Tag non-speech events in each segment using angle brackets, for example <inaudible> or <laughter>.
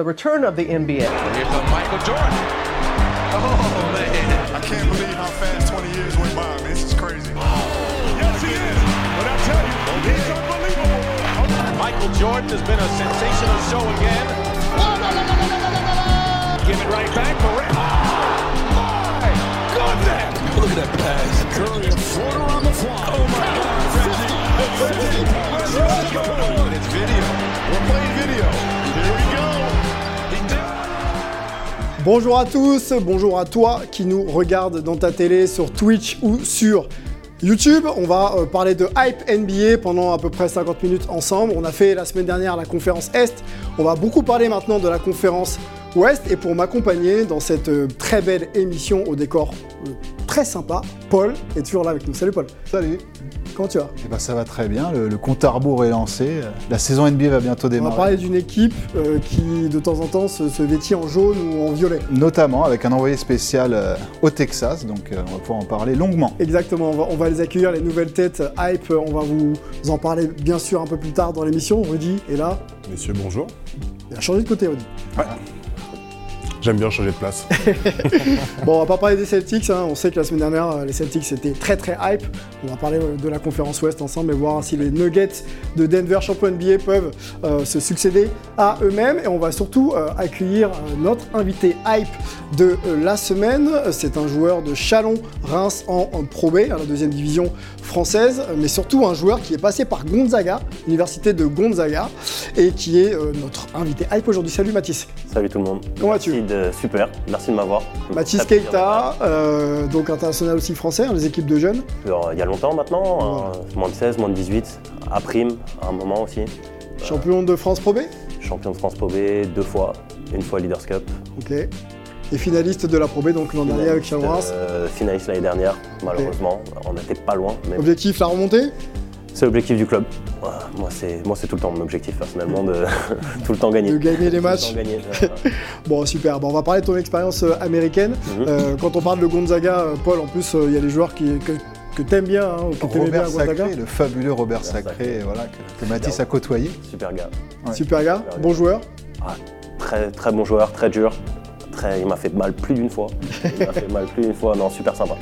The return of the NBA. Here's the Michael Jordan. Oh, man. I can't believe how fast 20 years went by, man. This is crazy. Yes, he is. But I tell you, he's unbelievable. Michael Jordan has been a sensational show again. Give it right back for Oh, my goodness. Look at that pass. Curry a floater on the fly. Oh, my God. 50, 50. Let's go. But it's video. We're playing video. Bonjour à tous, bonjour à toi qui nous regarde dans ta télé sur Twitch ou sur YouTube. On va euh, parler de hype NBA pendant à peu près 50 minutes ensemble. On a fait la semaine dernière la conférence Est. On va beaucoup parler maintenant de la conférence Ouest. Et pour m'accompagner dans cette euh, très belle émission au décor euh, très sympa, Paul est toujours là avec nous. Salut Paul. Salut. Comment tu vas Eh ben, ça va très bien, le, le compte à rebours est lancé. La saison NBA va bientôt On va démarrer. parler d'une équipe euh, qui de temps en temps se, se vêtit en jaune ou en violet. Notamment avec un envoyé spécial euh, au Texas, donc euh, on va pouvoir en parler longuement. Exactement, on va, on va les accueillir, les nouvelles têtes hype, on va vous en parler bien sûr un peu plus tard dans l'émission. Rudy est là, Messieurs, bonjour. il a changé de côté Rudy. J'aime bien changer de place. <laughs> Bon, on va pas parler des Celtics, hein. on sait que la semaine dernière euh, les Celtics étaient très très hype. On va parler euh, de la conférence Ouest ensemble et voir si les Nuggets de Denver, champion NBA, peuvent euh, se succéder à eux-mêmes. Et on va surtout accueillir notre invité hype de la semaine. C'est un joueur de Chalon-Reims en, en Pro B, à la deuxième division française, mais surtout un joueur qui est passé par Gonzaga, l'université de Gonzaga, et qui est euh, notre invité hype aujourd'hui. Salut Mathis. Salut tout le monde. Comment vas-tu Super, merci de m'avoir. Mathis Keita, euh, donc international aussi français, hein, les équipes de jeunes. Il y a longtemps maintenant, hein, moins de 16, moins de 18, à prime, à un moment aussi. Champion de France Pro B Champion de France Pro B deux fois, une fois Leaders Cup. Ok. Et finaliste de la Pro B, donc l'an dernier avec Chalon-Reims. euh, finaliste l'année dernière, malheureusement. On n'était pas loin, mais Objectif, la remontée? C'est l'objectif du club. Moi, c'est moi, c'est tout le temps mon objectif personnellement, de <laughs> tout le temps gagner. De gagner les le matchs. gagner. <laughs> Bon, super. Bon, on va parler de ton expérience euh, américaine. Mhm. Euh, quand on parle de Gonzaga, euh, Paul, en plus, euh, il y a des joueurs qui, que, que t'aimes bien, hein, ou que t'aimais bien à Robert Gonzaga. Sacré, le fabuleux Robert Robert Sacré, Sacré. voilà, que, que Mathis a côtoyé. Super gars. Ouais. Super gars, Super bon gars. joueur. Ah, très, très bon joueur, très dur. Il m'a fait mal plus d'une fois. Il m'a fait mal plus d'une fois. Non, super sympa.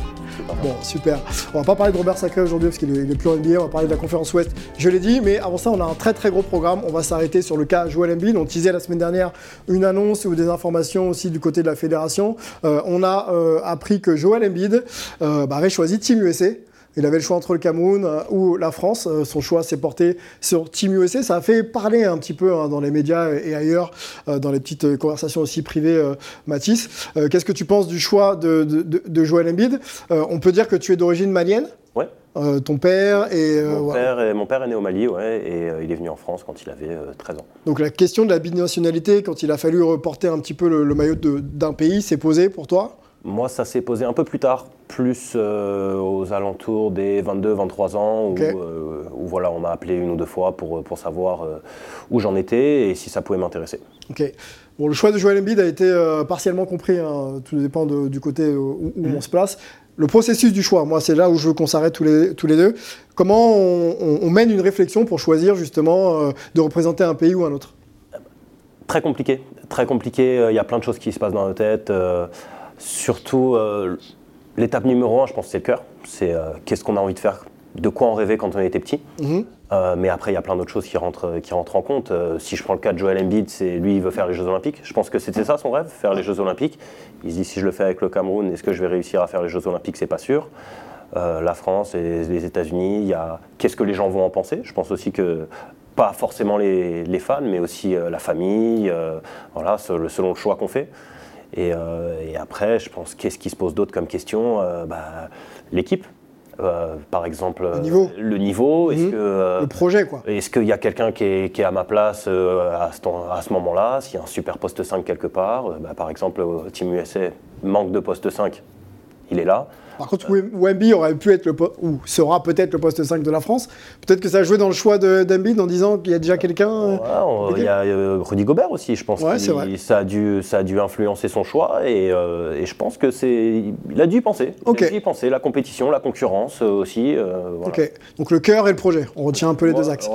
Bon, super. On va pas parler de Robert Sacré aujourd'hui parce qu'il est, plus en NBA, on va parler de la conférence Ouest. Je l'ai dit, mais avant ça, on a un très très gros programme. On va s'arrêter sur le cas Joel Embiid. On teasait la semaine dernière une annonce ou des informations aussi du côté de la fédération. Euh, on a euh, appris que Joel Embiid euh, bah, avait choisi Team USA. Il avait le choix entre le Cameroun euh, ou la France. Euh, son choix s'est porté sur Team USA. Ça a fait parler un petit peu hein, dans les médias et ailleurs, euh, dans les petites conversations aussi privées, Mathis. Qu'est-ce que tu penses du choix de, de, de- de Joel Embiid? On peut dire que tu es d'origine malienne? Ouais. euh, ton père et euh, Mon, père est, mon père est né au Mali, ouais, et euh, il est venu en France quand il avait euh, 13 ans. donc la question de la binationalité quand il a fallu reporter un petit peu le, le maillot d'un pays s'est posée pour toi? Moi, ça s'est posé un peu plus tard, plus euh, aux alentours des 22-23 ans, où, euh, où, voilà, on m'a appelé une ou deux fois pour, pour savoir euh, où j'en étais et si ça pouvait m'intéresser. Ok. Bon, le choix de Joel Embiid a été euh, partiellement compris. hein. Tout dépend de- du côté où, où on se place. Le processus du choix, moi, c'est là où je veux qu'on s'arrête tous les, tous les deux. Comment on, on- on mène une réflexion pour choisir justement euh, de représenter un pays ou un autre? Très compliqué, très compliqué. euh, Il y a plein de choses qui se passent dans nos têtes. Surtout, euh, l'étape numéro un, je pense, c'est le cœur. C'est euh, qu'est-ce qu'on a envie de faire, de quoi on rêvait quand on était petit. Mhm. Euh, mais après, il y a plein d'autres choses qui rentrent, qui rentrent en compte. Si je prends le cas de Joel Embiid, c'est lui, il veut faire les Jeux Olympiques. Je pense que c'était ça son rêve, faire les Jeux Olympiques. Il se dit si je le fais avec le Cameroun, est-ce que je vais réussir à faire les Jeux Olympiques? C'est pas sûr. Euh, la France et les États-Unis, il y a qu'est-ce que les gens vont en penser? Je pense aussi que pas forcément les, les fans, mais aussi euh, la famille, euh, voilà, selon le choix qu'on fait. Et, euh, et après, je pense qu'est-ce qui se pose d'autre comme question Euh, bah, L'équipe. Euh, par exemple, euh, niveau. le niveau, est-ce Mhm. que euh, Le projet, quoi. est-ce qu'il y a quelqu'un qui est, qui est à ma place euh, à ce, temps- à ce moment-là? S'il y a un super poste 5 quelque part, bah, par exemple, Team USA, manque de poste 5, il est là. Par contre, Wem- Wemby aurait pu être le ou sera peut-être le poste 5 de la France. Peut-être que ça a joué dans le choix de- d'Embiid en disant qu'il y a déjà quelqu'un. euh, il y a euh, Rudy Gobert aussi, je pense. Ouais, vrai. Ça a, dû, ça a dû influencer son choix et, euh, et je pense que c'est. Il a dû y penser. Il a dû y penser. La compétition, la concurrence aussi. euh, voilà. Ok. Donc le cœur et le projet. On retient un peu les deux Ouais, axes.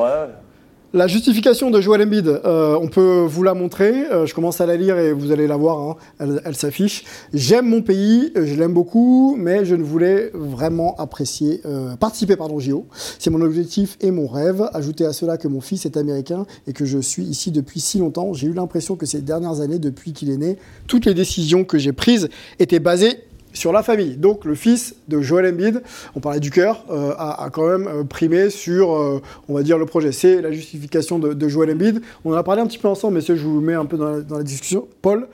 La justification de Joel Embiid, euh, on peut vous la montrer. Euh, je commence à la lire et vous allez la voir. hein. Elle, s'affiche. J'aime mon pays, euh, je l'aime beaucoup, mais je ne voulais vraiment apprécier, euh, participer pardon, JO. C'est mon objectif et mon rêve. Ajouter à cela que mon fils est américain et que je suis ici depuis si longtemps, j'ai eu l'impression que ces dernières années, depuis qu'il est né, toutes les décisions que j'ai prises étaient basées sur la famille. Donc le fils de Joel Embiid, on parlait du cœur, euh, a, a quand même euh, primé sur, euh, on va dire, le projet. C'est la justification de, de Joel Embiid. On en a parlé un petit peu ensemble, messieurs, je vous mets un peu dans la, dans la discussion. Paul,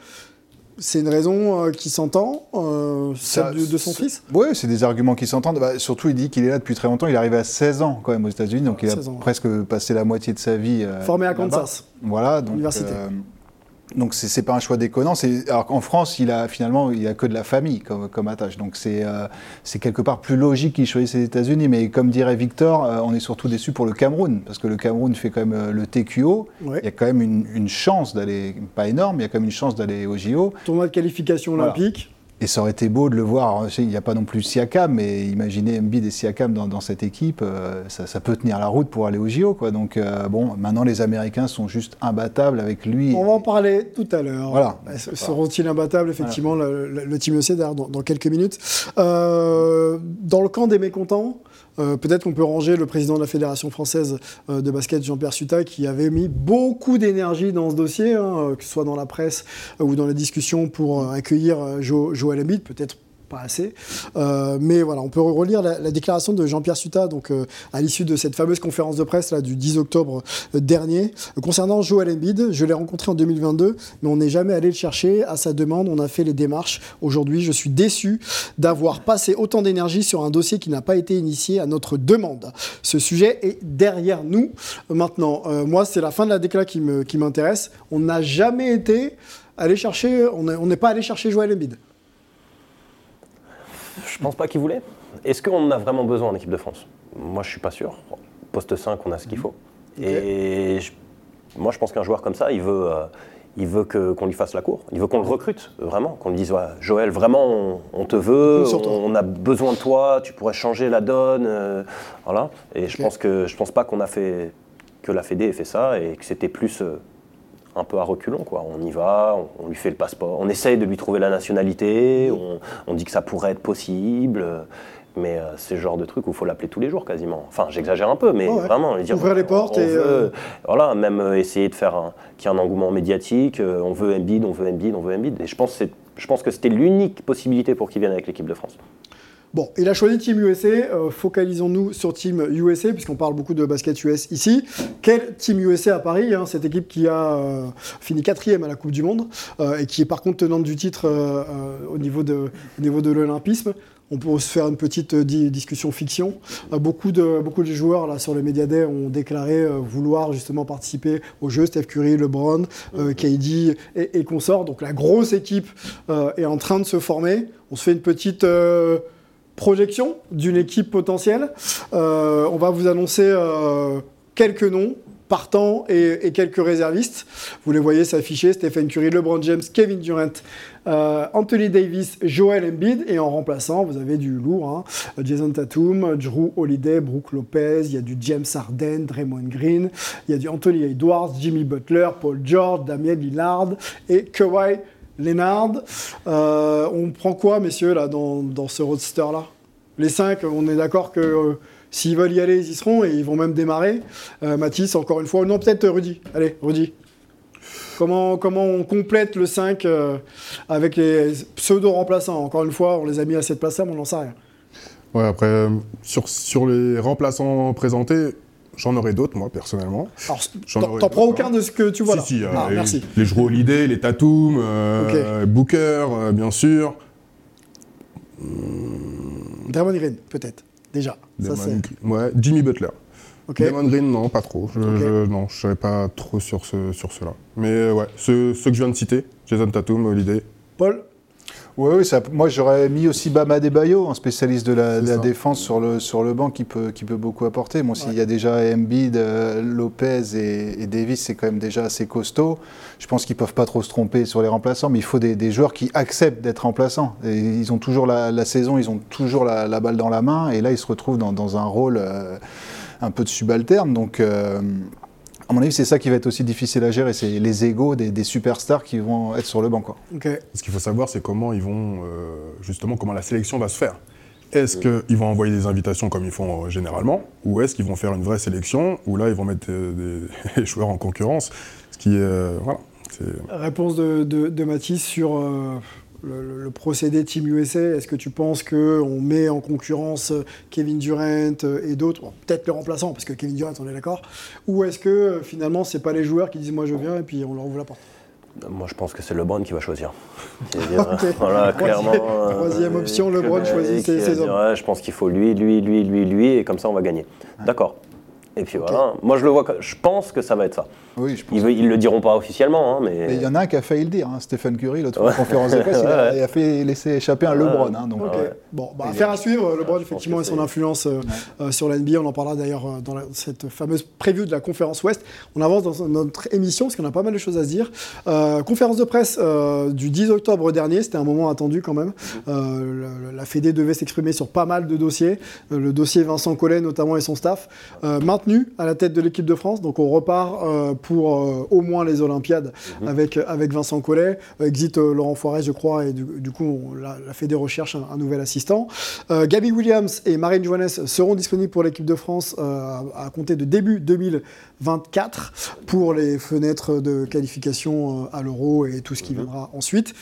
c'est une raison euh, qui s'entend, euh, celle de, de son fils? Oui, c'est des arguments qui s'entendent. Bah, surtout, il dit qu'il est là depuis très longtemps. Il est arrivé à 16 ans quand même aux États-Unis, donc il a 16 ans, ouais. presque passé la moitié de sa vie. euh, Formé à. Kansas. Voilà, donc. Université. Donc c'est pas un choix déconnant. Alors qu'en France, il a finalement il a que de la famille comme, comme attache. Donc c'est euh, c'est quelque part plus logique qu'il choisisse les États-Unis. Mais comme dirait Victor, euh, on est surtout déçu pour le Cameroun parce que le Cameroun fait quand même euh, le TQO. Ouais. Il y a quand même une, une chance d'aller, pas énorme, mais il y a quand même une chance d'aller au JO. Tournoi de qualification Voilà. Et ça aurait été beau de le voir. Sais, Il n'y a pas non plus Siakam, mais imaginez Embiid et Siakam dans, dans cette équipe, euh, ça, ça peut tenir la route pour aller au JO. Quoi. Donc euh, bon, maintenant les Américains sont juste imbattables avec lui. On va en parler tout à l'heure. Voilà. Euh, Seront-ils imbattables, effectivement, le, le- le Team EC d'ailleurs, dans, dans quelques minutes. Euh, dans le camp des mécontents, euh, peut-être qu'on peut ranger le président de la Fédération française euh, de basket, Jean-Pierre Suta, qui avait mis beaucoup d'énergie dans ce dossier, hein, euh, que ce soit dans la presse ou dans les discussions pour accueillir Jo- Joël Embiid, peut-être pas assez. Euh, mais voilà, on peut relire la, la déclaration de Jean-Pierre Suta donc, euh, à l'issue de cette fameuse conférence de presse là, du 10 octobre euh, dernier. Concernant Joel Embiid, je l'ai rencontré en 2022, mais on n'est jamais allé le chercher. À sa demande, on a fait les démarches. Aujourd'hui, je suis déçu d'avoir passé autant d'énergie sur un dossier qui n'a pas été initié à notre demande. Ce sujet est derrière nous. Maintenant, moi, c'est la fin de la décla qui m'intéresse. on n'a jamais été allé chercher, on n'est pas allé chercher Joel Embiid. Je pense pas qu'il voulait. Est-ce qu'on en a vraiment besoin en équipe de France? Moi, je suis pas sûr. Poste 5, on a ce qu'il faut. Et je- moi, je pense qu'un joueur comme ça, il veut, euh, il veut que- qu'on lui fasse la cour. Il veut qu'on le recrute, vraiment. Qu'on lui dise ouais, Joël, vraiment, on, on te veut, on a besoin de toi, tu pourrais changer la donne. euh, voilà. Et je pense que je pense pas qu'on a fait que la Fédé ait fait ça et que c'était plus. euh, un peu à reculons, quoi. On y va, on, on lui fait le passeport, on essaye de lui trouver la nationalité, on, on dit que ça pourrait être possible, mais euh, c'est le genre de truc où il faut l'appeler tous les jours quasiment. Enfin, j'exagère un peu, mais ouais. vraiment, dire, Ouvrir les portes on et, veut- euh, voilà, même euh, essayer de faire un- qu'il y ait un engouement médiatique, on veut Embiid, on veut Embiid, on veut Embiid. Et je pense, que c'est- je pense que c'était l'unique possibilité pour qu'il vienne avec l'équipe de France. Bon, il a choisi Team USA. Focalisons-nous sur Team USA, puisqu'on parle beaucoup de basket US ici. Quel Team USA à Paris hein, Cette équipe qui a euh, fini quatrième à la Coupe du Monde euh, et qui est par contre tenante du titre euh, au niveau de, au l'Olympisme. On peut se faire une petite di- discussion fiction. Beaucoup, de, joueurs là, sur le Media Day ont déclaré vouloir justement participer aux Jeux. Steph Curry, LeBron, KD et, et consorts. Donc la grosse équipe est en train de se former. On se fait une petite... projection d'une équipe potentielle. Euh, on va vous annoncer euh, quelques noms partants et, et quelques réservistes. Vous les voyez s'afficher, Stephen Curry, LeBron James, Kevin Durant, euh, Anthony Davis, Joel Embiid. Et en remplaçant, vous avez du lourd. hein. Jason Tatum, Drew Holiday, Brooke Lopez, il y a du James Harden, Draymond Green, il y a du Anthony Edwards, Jimmy Butler, Paul George, Damien Lillard et Kawhi Leonard. Euh, on prend quoi, messieurs, là, dans, dans ce roadster-là? Les cinq, on est d'accord que euh, s'ils veulent y aller, ils y seront et ils vont même démarrer. Euh, Mathis, encore une fois. Non, peut-être euh, Rudy. Allez, Rudy. Comment, comment on complète le 5 euh, avec les pseudo-remplaçants? Encore une fois, on les a mis à cette place-là, mais on n'en sait rien. Ouais, après, sur, sur les remplaçants présentés, j'en aurais d'autres, moi, personnellement. Alors, t'en prends aucun de ce que tu vois là si, si, euh, Ah, les, merci. les joueurs Holiday, les Tatum, euh, Booker, euh, bien sûr. Draymond Green, peut-être. Déjà. Ça, Damon ouais, Jimmy Butler. Ok. Damon Green, non, pas trop. Je, je- non, je serais pas trop sur, ce, sur cela. Mais ouais, ceux, ceux que je viens de citer, Jason Tatum, Holiday. Paul Oui, oui, ça- moi j'aurais mis aussi Bama Debayo, un spécialiste de la, de défense sur le, sur le banc qui peut, qui peut beaucoup apporter. Moi, s'il y a déjà Embiid, euh, Lopez et, et Davis, c'est quand même déjà assez costaud. Je pense qu'ils peuvent pas trop se tromper sur les remplaçants, mais il faut des, des joueurs qui acceptent d'être remplaçants. Et ils ont toujours la, la saison, ils ont toujours la, la balle dans la main, et là ils se retrouvent dans, dans un rôle euh, un peu de subalterne. Donc. euh, À mon avis, c'est ça qui va être aussi difficile à gérer, c'est les égaux des, des superstars qui vont être sur le banc. Quoi. Ok. Ce qu'il faut savoir, c'est comment ils vont, euh, justement, comment la sélection va se faire. Est-ce qu'ils vont envoyer des invitations comme ils font euh, généralement, ou est-ce qu'ils vont faire une vraie sélection, où là, ils vont mettre euh, des, <laughs> des joueurs en concurrence, ce qui euh, voilà, Réponse de, de, de Mathis sur euh, le, le- le procédé Team USA. Est-ce que tu penses qu'on met en concurrence euh, Kevin Durant euh, et d'autres, Bon, peut-être le remplaçant, parce que Kevin Durant, on est d'accord, ou est-ce que euh, finalement, c'est pas les joueurs qui disent moi je viens et puis on leur ouvre la porte? Moi, je pense que c'est LeBron qui va choisir. <laughs> C'est-à-dire, Ok. Voilà, Troisième- clairement. euh, troisième option, LeBron choisit ses- hommes. ouais, je pense qu'il faut lui, lui, lui, lui, lui, et comme ça, on va gagner. D'accord. Et puis voilà. Moi, je le vois. que- Je pense que ça va être ça. Oui, je pense. Ils, ils le diront pas officiellement, hein, mais. Mais il y en a un qui a failli le dire, hein, Stephen Curry, l'autre conférence de presse, <laughs> il, a, Ouais. il a fait laisser échapper un LeBron. hein, donc, ouais. Bon, bah, affaire à suivre. LeBron, effectivement, et son influence euh, euh, sur la NBA. On en parlera d'ailleurs euh, dans la- cette fameuse preview de la conférence Ouest. On avance dans notre émission parce qu'on a pas mal de choses à se dire. Euh, conférence de presse euh, du 10 octobre dernier. C'était un moment attendu quand même. Euh, le- la Fédé devait s'exprimer sur pas mal de dossiers. Euh, le dossier Vincent Collet, notamment, et son staff. Euh, maintenu à la tête de l'équipe de France. Donc, on repart euh, pour euh, au moins les Olympiades avec, avec Vincent Collet. Euh, Exit euh, Laurent Foiré, je crois. Et du, du coup, on- la, la Fédé recherche un, un nouvel assistant. Euh, Gabi Williams et Marine Johannes seront disponibles pour l'équipe de France euh, à, à compter de début 2024 pour les fenêtres de qualification euh, à l'Euro et tout ce qui viendra ensuite.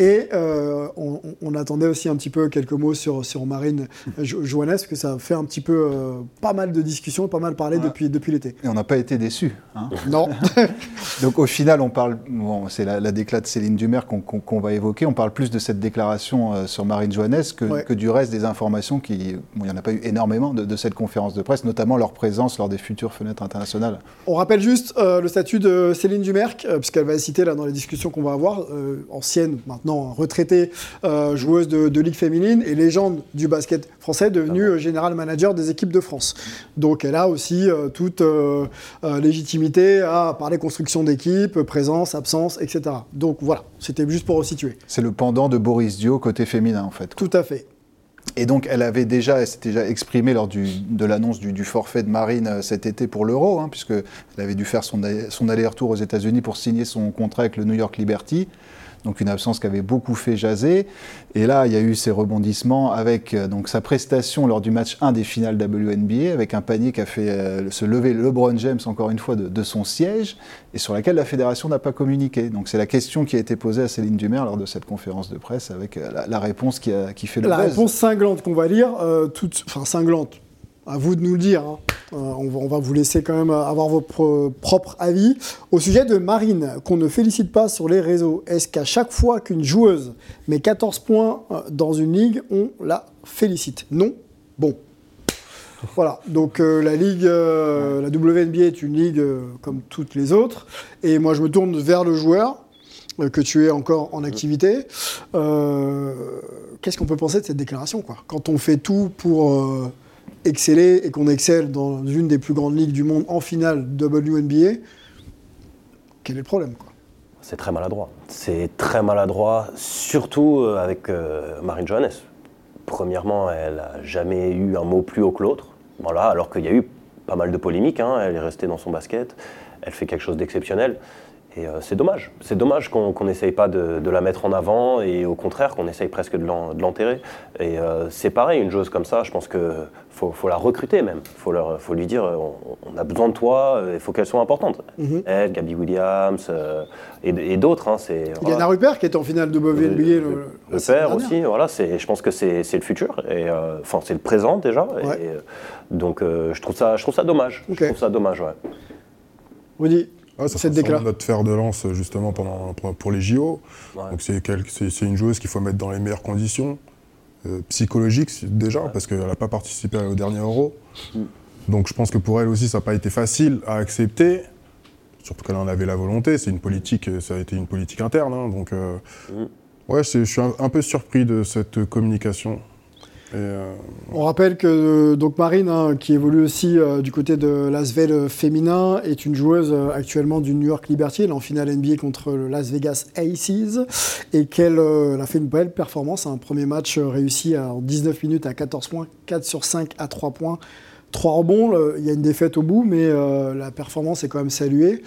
Et euh, on, attendait aussi un petit peu quelques mots sur, sur Marine Jo- Johannes, parce que ça fait un petit peu euh, pas mal de discussions, pas mal parlé depuis, depuis l'été. Et on n'a pas été déçus. hein. <laughs> Non, <laughs> Donc au final, on parle, bon, c'est la, la déclat de Céline Dumer qu'on va évoquer, on parle plus de cette déclaration euh, sur Marine Johannes que, Ouais. que du reste des informations qui, bon, il n'y en a pas eu énormément de, de cette conférence de presse, notamment leur présence lors des futures fenêtres internationales. On rappelle juste euh, le statut de Céline Dumerc, euh, puisqu'elle va être citée là, dans les discussions qu'on va avoir, euh, ancienne, maintenant retraitée euh, joueuse de, de Ligue féminine et légende du basket français, devenue euh, général manager des équipes de France. Donc elle a aussi euh, toute légitimité à parler construction d'équipe, présence, absence, etc. Donc voilà, c'était juste pour resituer. C'est le pendant de Boris Dio côté féminin en fait. Tout à fait. Et donc, elle avait déjà, elle s'était déjà exprimée lors du- de l'annonce du, du forfait de Marine cet été pour l'Euro, hein, puisque elle avait dû faire son aller-retour aux États-Unis pour signer son contrat avec le New York Liberty. Donc, une absence qui avait beaucoup fait jaser. Et là, il y a eu ces rebondissements avec euh, donc sa prestation lors du match 1 des finales WNBA, avec un panier qui a fait euh, se lever LeBron James encore une fois de, de son siège, et sur laquelle la fédération n'a pas communiqué. Donc, c'est la question qui a été posée à Céline Dumer lors de cette conférence de presse, avec euh, la, la réponse qui, a- qui fait le La buzz. réponse cinglante qu'on va lire, toute, enfin cinglante, à vous de nous le dire. hein. Euh, on, va, vous laisser quand même avoir votre propre avis. Au sujet de Marine, qu'on ne félicite pas sur les réseaux, est-ce qu'à chaque fois qu'une joueuse met 14 points euh, dans une ligue, on la félicite? Non Bon. Voilà, donc euh, la ligue, la WNBA est une ligue comme toutes les autres, et moi je me tourne vers le joueur que tu es encore en activité. Qu'est-ce qu'on peut penser de cette déclaration quoi? Quand on fait tout pour exceller et qu'on excelle dans une des plus grandes ligues du monde en finale WNBA, quel est le problème C'est très maladroit. C'est très maladroit, surtout euh, avec euh, Marine Johannes. Premièrement, elle n'a jamais eu un mot plus haut que l'autre. Voilà, alors qu'il y a eu pas mal de polémiques. hein. Elle est restée dans son basket. Elle fait quelque chose d'exceptionnel. Et euh, c'est dommage. C'est dommage qu'on n'essaye pas de, de la mettre en avant et au contraire qu'on essaye presque de l'en- de l'enterrer. Et euh, c'est pareil, une joueuse comme ça, je pense qu'il faut, faut la recruter même. Il faut, leur- faut lui dire on, on a besoin de toi, euh, il faut qu'elle soit importante. Mhm. Elle, Gabby Williams euh, et, et d'autres. hein, y a voilà. Rupert qui est en finale WNBA. Le, le- le- père aussi, voilà, je pense que c'est, le futur, enfin c'est le présent déjà. Ouais. donc je trouve ça, je trouve ça dommage. Je trouve ça dommage, ouais. Rudy, Ouais, ça Cette notre fer de lance justement pendant, pour, les JO. Ouais. Donc c'est une joueuse qu'il faut mettre dans les meilleures conditions euh, psychologiques déjà parce qu'elle n'a pas participé au dernier Euro. Mm. Donc je pense que pour elle aussi ça n'a pas été facile à accepter. Surtout qu'elle en avait la volonté. C'est une politique, euh, ça a été une politique interne. hein, donc euh, Mm. ouais, je suis un, un peu surpris de cette communication. Et, euh, On rappelle que euh, donc Marine, hein, qui évolue aussi euh, du côté de l'Asvel féminin, est une joueuse euh, actuellement du New York Liberty. Elle est en finale NBA contre le Las Vegas Aces et qu'elle elle a fait une belle performance. Un premier match réussi à- en 19 minutes à 14 points, 4 sur 5 à 3 points. Trois rebonds, le- il y a une défaite au bout, mais la performance est quand même saluée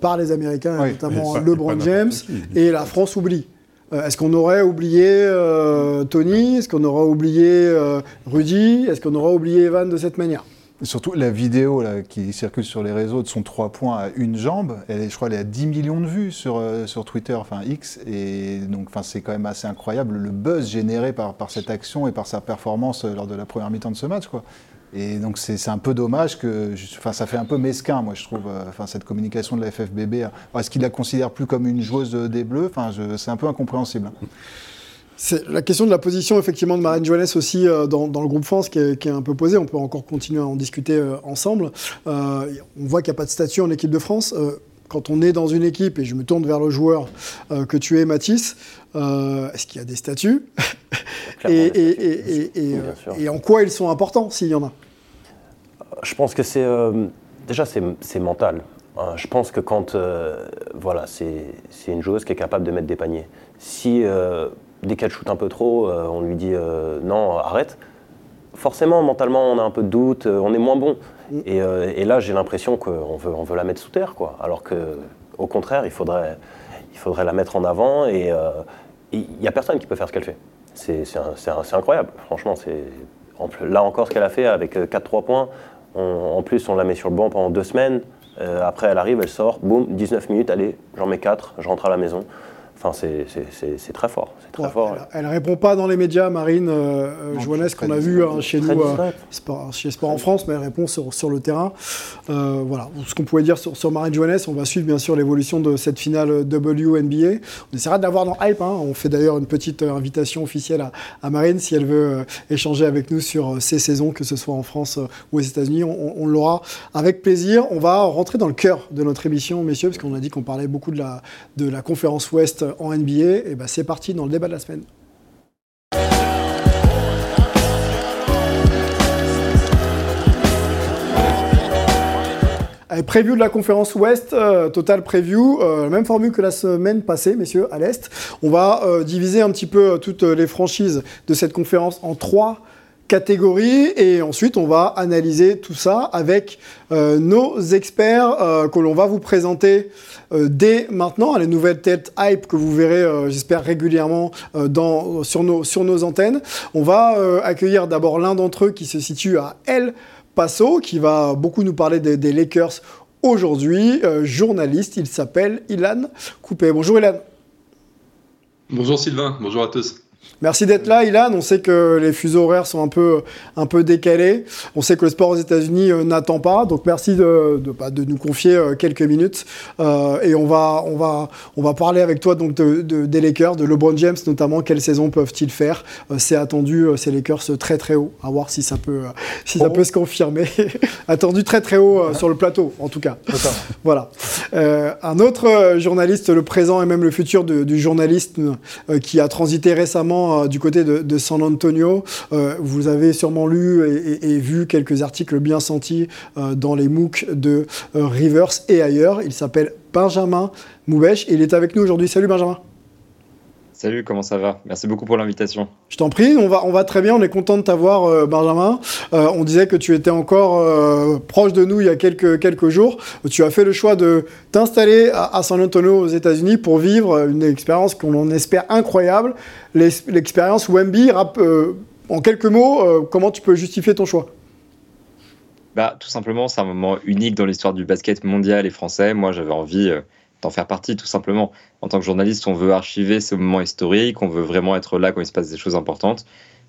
par les Américains, Oui, notamment LeBron James, et la France oublie. Euh, Est-ce qu'on aurait oublié euh, Tony? Est-ce qu'on aurait oublié euh, Rudy? Est-ce qu'on aurait oublié Evan de cette manière? Surtout la vidéo qui circule sur les réseaux de son 3 points à une jambe, elle est, je crois qu'elle est à 10 millions de vues sur, euh, sur Twitter, enfin X, et donc c'est quand même assez incroyable le buzz généré par, par cette action et par sa performance euh, lors de la première mi-temps de ce match. Quoi. Et donc c'est un peu dommage que, enfin ça fait un peu mesquin, moi je trouve, euh, enfin cette communication de la FFBB. Est-ce qu'il la considère plus comme une joueuse des Bleus? Enfin c'est un peu incompréhensible. C'est la question de la position effectivement de Marine Johannes aussi euh, dans, dans le groupe France qui est, qui est un peu posée. On peut encore continuer à en discuter euh, ensemble. Euh, on voit qu'il n'y a pas de statut en équipe de France. Quand on est dans une équipe, et je me tourne vers le joueur que tu es, Mathis, est-ce qu'il y a des statuts? <laughs> Et, et- en quoi ils sont importants, s'il y en a? Je pense que c'est déjà c'est mental. Hein, je pense que quand voilà c'est une joueuse qui est capable de mettre des paniers. Si dès qu'elle shoot un peu trop, euh, on lui dit euh, non arrête. Forcément mentalement on a un peu de doute, euh, on est moins bon. Et, euh, et là j'ai l'impression qu'on veut on veut la mettre sous terre quoi. Alors que au contraire il faudrait il faudrait la mettre en avant et il n'y a personne qui peut faire ce qu'elle fait. C'est incroyable franchement là encore ce qu'elle a fait avec 4-3 points. On- en plus, on la met sur le banc pendant deux semaines. Euh, après, elle arrive, elle sort, boum, 19 minutes, allez, j'en mets 4, je rentre à la maison. Enfin, c'est- très fort. C'est très Ouais, fort. elle, elle répond pas dans les médias, Marine euh, euh, très qu'on a vu hein, chez nous, euh. Sport- chez Sport en France, mais elle répond sur, sur le terrain. Euh, voilà, ce qu'on pouvait dire sur, sur Marine Johannes, on va suivre bien sûr l'évolution de cette finale WNBA. On essaiera de la voir dans Hype. hein. On fait d'ailleurs une petite invitation officielle à, à Marine si elle veut euh, échanger avec nous sur euh, ces saisons, que ce soit en France euh, ou aux États-Unis. On, on l'aura avec plaisir. On va rentrer dans le cœur de notre émission, messieurs, parce qu'on a dit qu'on parlait beaucoup de la, de la conférence Ouest en NBA. Et ben c'est parti dans le débat de la semaine. Allez, preview de la conférence Ouest, euh, total preview, euh, même formule que la semaine passée, messieurs, à l'Est. On va euh, diviser un petit peu euh, toutes les franchises de cette conférence en trois catégories et ensuite on va analyser tout ça avec euh, nos experts euh, que l'on va vous présenter euh, dès maintenant, les nouvelles têtes hype que vous verrez, j'espère, régulièrement dans, sur, nos, sur nos antennes. On va accueillir d'abord l'un d'entre eux qui se situe à El Paso, qui va beaucoup nous parler des, des Lakers aujourd'hui. Journaliste, il s'appelle Ilan Coupé. Bonjour Ilan. Bonjour Sylvain, bonjour à tous. Merci d'être là, Ilan. On sait que les fuseaux horaires sont un peu, un peu décalés. On sait que le sport aux États-Unis euh, n'attend pas. Donc merci de, de, bah, de nous confier euh, quelques minutes. Euh, et on va, on, va, on va parler avec toi donc, de, de- des Lakers, de LeBron James notamment. Quelle saison peuvent-ils faire? C'est attendu, ces Lakers très très haut. À voir si ça peut, si ça peut se confirmer. <laughs> attendu très très haut sur le plateau, en tout cas. <laughs> Voilà. Un autre journaliste, le présent et même le futur du journalisme, euh, qui a transité récemment euh, du côté de, San Antonio. Euh, vous avez sûrement lu et, vu quelques articles bien sentis euh, dans les MOOC de Rivers et ailleurs. Il s'appelle Benjamin Moubèche et il est avec nous aujourd'hui. Salut Benjamin. Salut, comment ça va? Merci beaucoup pour l'invitation. Je t'en prie, on va, on va très bien, on est content de t'avoir, euh, Benjamin. Euh, on disait que tu étais encore euh, proche de nous il y a quelques, quelques jours. Tu as fait le choix de t'installer à, à San Antonio aux États-Unis pour vivre une expérience qu'on en espère incroyable, l'ex- l'expérience Wemby. Rap, en quelques mots, comment tu peux justifier ton choix? Bah, tout simplement, c'est un moment unique dans l'histoire du basket mondial et français. Moi, j'avais envie d'en faire partie, tout simplement. En tant que journaliste, on veut archiver ce moment historique, on veut vraiment être là quand il se passe des choses importantes.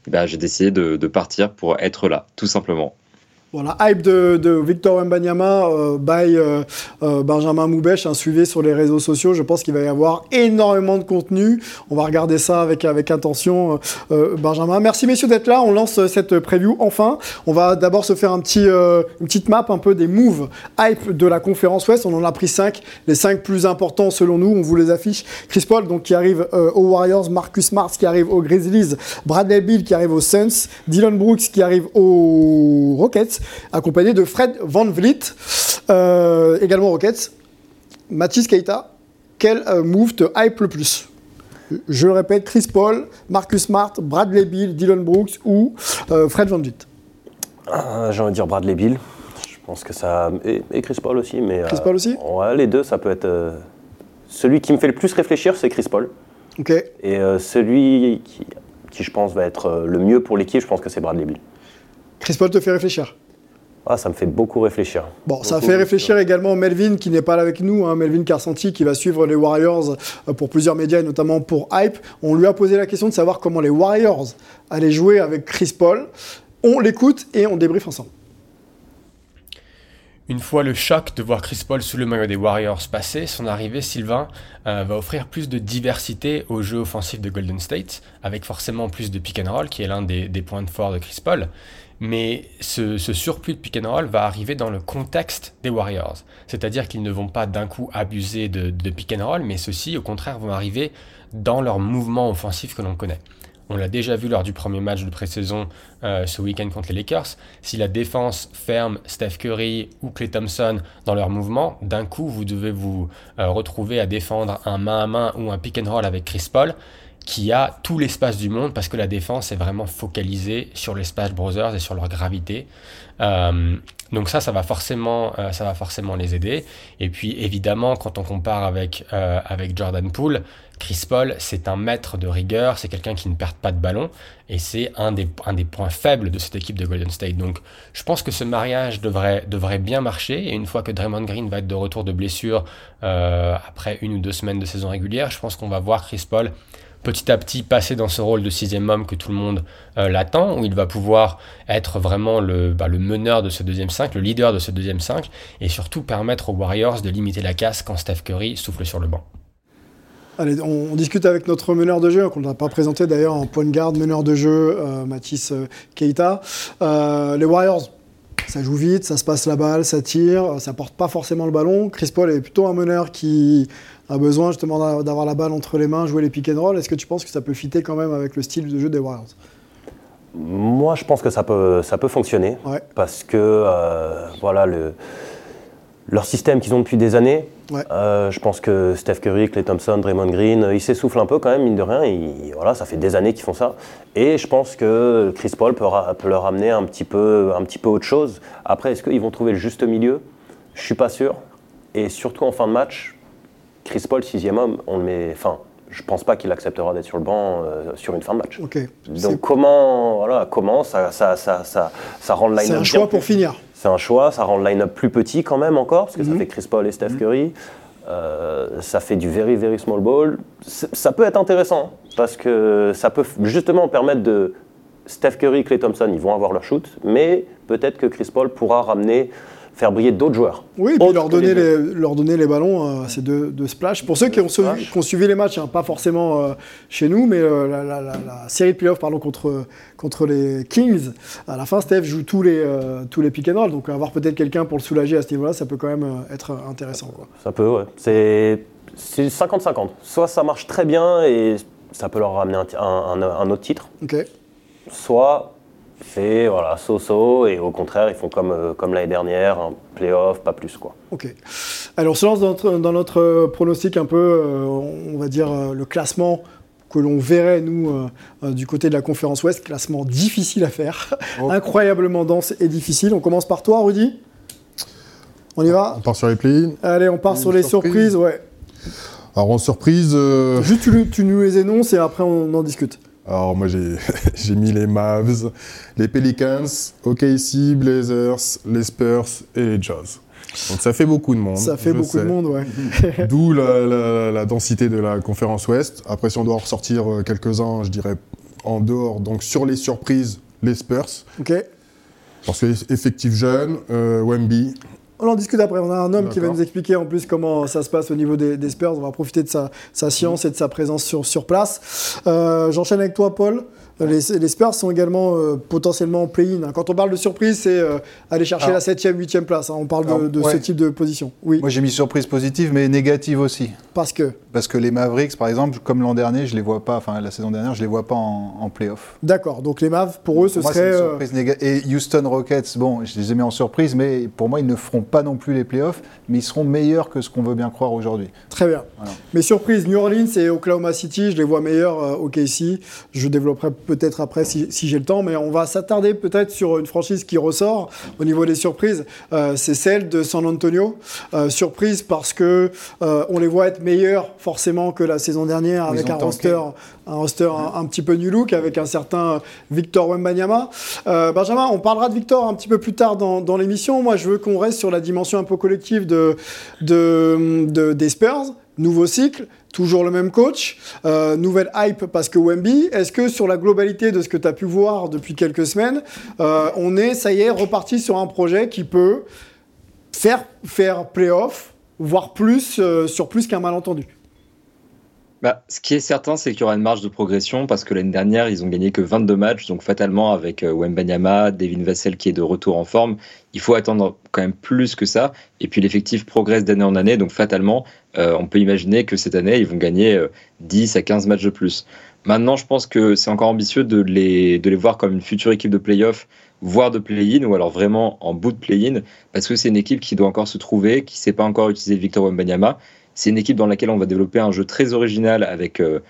Bah, j'ai décidé de partir pour être là, tout simplement. Voilà, hype de, Victor Wembanyama euh, by euh, euh, Benjamin Moubèche, hein, suivez sur les réseaux sociaux. Je pense qu'il va y avoir énormément de contenu. On va regarder ça avec, avec attention, Benjamin. Merci messieurs d'être là. On lance cette preview enfin. On va d'abord se faire un une petite map un peu des moves hype de la conférence Ouest. On en a pris 5, les 5 plus importants selon nous. On vous les affiche. Chris Paul donc, qui arrive aux Warriors, Marcus Smart qui arrive aux Grizzlies, Bradley Bill qui arrive aux Suns, Dylan Brooks qui arrive aux Rockets, accompagné de Fred Van Vliet, euh, également Rockets. Mathis Keita, quel euh, move te hype le plus? Je le répète, Chris Paul, Marcus Smart, Bradley Bill, Dylan Brooks ou euh, Fred Van Vliet? Ah, J'ai envie de dire Bradley Bill. Je pense que ça. Et, et Chris Paul aussi, mais. Chris Paul aussi? Ouais, les deux, ça peut être. Celui qui me fait le plus réfléchir, c'est Chris Paul. Ok. Et euh, celui qui, qui, je pense, va être euh, le mieux pour l'équipe, je pense que c'est Bradley Bill. Chris Paul te fait réfléchir? Ah, ça me fait beaucoup réfléchir. Bon, ça fait réfléchir également Melvin qui n'est pas là avec nous, hein, Melvin Carsanti qui va suivre les Warriors euh, pour plusieurs médias et notamment pour Hype. On lui a posé la question de savoir comment les Warriors allaient jouer avec Chris Paul. On l'écoute et on débriefe ensemble. Une fois le choc de voir Chris Paul sous le maillot des Warriors passer, son arrivée, Sylvain, euh, va offrir plus de diversité au jeu offensif de Golden State, avec forcément plus de pick and roll, qui est l'un des, des points de force de Chris Paul. Mais ce, surplus de pick and roll va arriver dans le contexte des Warriors. C'est-à-dire qu'ils ne vont pas d'un coup abuser de, pick and roll, mais ceux-ci, au contraire, vont arriver dans leur mouvement offensif que l'on connaît. On l'a déjà vu lors du premier match de pré-saison euh, ce week-end contre les Lakers. Si la défense ferme Steph Curry ou Klay Thompson dans leur mouvement, d'un coup, vous devez vous euh, retrouver à défendre un main à main ou un pick and roll avec Chris Paul qui a tout l'espace du monde parce que la défense est vraiment focalisée sur les Splash Brothers et sur leur gravité. Euh, donc ça, ça va forcément, euh, ça va forcément les aider. Et puis évidemment, quand on compare avec euh, avec Jordan Poole, Chris Paul, c'est un maître de rigueur, c'est quelqu'un qui ne perd pas de ballon et c'est un des, un des points faibles de cette équipe de Golden State. Donc je pense que ce mariage devrait, devrait bien marcher et une fois que Draymond Green va être de retour de blessure après une ou deux semaines de saison régulière, je pense qu'on va voir Chris Paul petit à petit passer dans ce rôle de sixième homme que tout le monde euh, l'attend, où il va pouvoir être vraiment le, bah, le meneur de ce deuxième 5, le leader de ce deuxième 5, et surtout permettre aux Warriors de limiter la casse quand Steph Curry souffle sur le banc. Allez, on, discute avec notre meneur de jeu, qu'on n'a pas présenté d'ailleurs en point de garde, meneur de jeu, euh, Mathis euh, Keita. Euh, les Warriors, ça joue vite, ça se passe la balle, ça tire, ça porte pas forcément le ballon. Chris Paul est plutôt un meneur qui a besoin justement d'a- d'avoir la balle entre les mains, jouer les pick and roll. Est-ce que tu penses que ça peut fitter quand même avec le style de jeu des Warriors? Moi, je pense que ça peut, ça peut fonctionner Ouais. parce que euh, voilà le, leur système qu'ils ont depuis des années. Ouais. euh, je pense que Steph Curry, Klay Thompson, Draymond Green, euh, ils s'essoufflent un peu quand même mine de rien. Ils- voilà, ça fait des années qu'ils font ça. Et je pense que Chris Paul peut, peut leur amener un petit peu, un petit peu autre chose. Après, est-ce qu'ils vont trouver le juste milieu? Je suis pas sûr. Et surtout en fin de match, Chris Paul sixième homme, on le met. Enfin, je pense pas qu'il acceptera d'être sur le banc euh, sur une fin de match. Donc comment, voilà, comment ça, ça, ça, ça, ça rend le line-up C'est un choix plus- pour finir. C'est un choix, ça rend le line-up plus petit quand même encore, parce que Mhm. ça fait Chris Paul et Steph Curry. Euh, ça fait du very very small ball. Ça peut être intéressant parce que ça peut justement permettre de Steph Curry, Clay Thompson, ils vont avoir leur shoot, mais peut-être que Chris Paul pourra ramener, faire briller d'autres joueurs. Oui, et puis leur donner, les leur donner les ballons à ces deux, deux splash. Pour ceux qui ont, suivi- splash. qui ont suivi les matchs, hein, pas forcément euh, chez nous, mais euh, la, la- la- la série de playoffs pardon, contre, contre les Kings, à la fin, Steph joue tous les, euh, tous les pick and roll. Donc avoir peut-être quelqu'un pour le soulager à ce niveau-là, ça peut quand même euh, être intéressant. Quoi. Ça peut, ouais. C'est c'est 50-50. Soit ça marche très bien et ça peut leur ramener un- un- un autre titre, Ok. soit c'est voilà, so-so et au contraire, ils font comme, euh, comme l'année dernière, un playoff, pas plus quoi. Ok. Alors, on se lance dans notre, dans notre, euh, pronostic un peu, euh, on va dire, euh, le classement que l'on verrait, nous, euh, euh, du côté de la conférence Ouest. Classement difficile à faire, <laughs> Oh. incroyablement dense et difficile. On commence par toi, Rudy On y va On part sur les play-in. Allez, on part Une sur les surprise. surprises. Ouais. Alors en surprise, euh, Juste, tu, tu nous les énonces et après, on en discute. Alors moi <laughs> j'ai mis les Mavs, les Pelicans, OKC, Blazers, les Spurs et les Jazz. Donc ça fait beaucoup de monde. Ça fait beaucoup de monde, ouais. <laughs> <laughs> D'où la, la- la densité de la conférence Ouest. Après, si on doit en ressortir euh, quelques-uns, je dirais en dehors, donc sur les surprises, les Spurs. Ok. Parce que effectif jeune, euh, Wemby, On en discute après. On a un homme qui va nous expliquer en plus comment ça se passe au niveau des, des Spurs. On va profiter de sa, sa science et de sa présence sur, sur place. Euh, J'enchaîne avec toi, Paul. Les, les Spurs sont également euh, potentiellement en play-in. Quand on parle de surprise, c'est euh, aller chercher Alors- la 7e, 8e place. hein. On parle de, Alors, de ce ouais. type de position. Oui, Moi j'ai mis surprise positive mais négative aussi. parce que? Parce que les Mavericks, par exemple, comme l'an dernier, je les vois pas, enfin la saison dernière, je les vois pas en, en playoff. D'accord. Donc les Mavs, pour eux, ce Pour serait. une euh, surprise Et Houston Rockets, bon, je les ai mis en surprise, mais pour moi, ils ne feront pas non plus les playoffs, mais ils seront meilleurs que ce qu'on veut bien croire aujourd'hui. Très bien. Voilà. Mes surprises, New Orleans et Oklahoma City, je les vois meilleurs au KC. Je développerai peut-être après si, si j'ai le temps, mais on va s'attarder peut-être sur une franchise qui ressort au niveau des surprises. Euh, c'est celle de San Antonio. Euh, surprise parce que euh, on les voit être meilleurs forcément que la saison dernière avec un roster, un roster un, un petit peu new look avec un certain Victor Wembanyama. Benjamin, on parlera de Victor un petit peu plus tard dans, dans l'émission. Moi, je veux qu'on reste sur la dimension un peu collective de, de, de- des Spurs. Nouveau cycle, toujours le même coach, euh, nouvelle hype parce que Wemby. Est-ce que sur la globalité de ce que tu as pu voir depuis quelques semaines, euh, on est, ça y est, reparti sur un projet qui peut faire, faire playoff, voire plus, euh, sur plus qu'un malentendu? Bah, ce qui est certain, c'est qu'il y aura une marge de progression parce que l'année dernière, ils ont gagné que 22 matchs. Donc, fatalement, avec euh, Wembanyama, Devin Vassell qui est de retour en forme, il faut attendre quand même plus que ça. Et puis, l'effectif progresse d'année en année. Donc, fatalement, euh, on peut imaginer que cette année, ils vont gagner euh, 10 à 15 matchs de plus. Maintenant, je pense que c'est encore ambitieux de les, de les voir comme une future équipe de playoff, voire de play-in, ou alors vraiment en bout de play-in, parce que c'est une équipe qui doit encore se trouver, qui ne sait pas encore utiliser Victor Wembanyama. C'est une équipe dans laquelle on va développer un jeu très original avec, euh,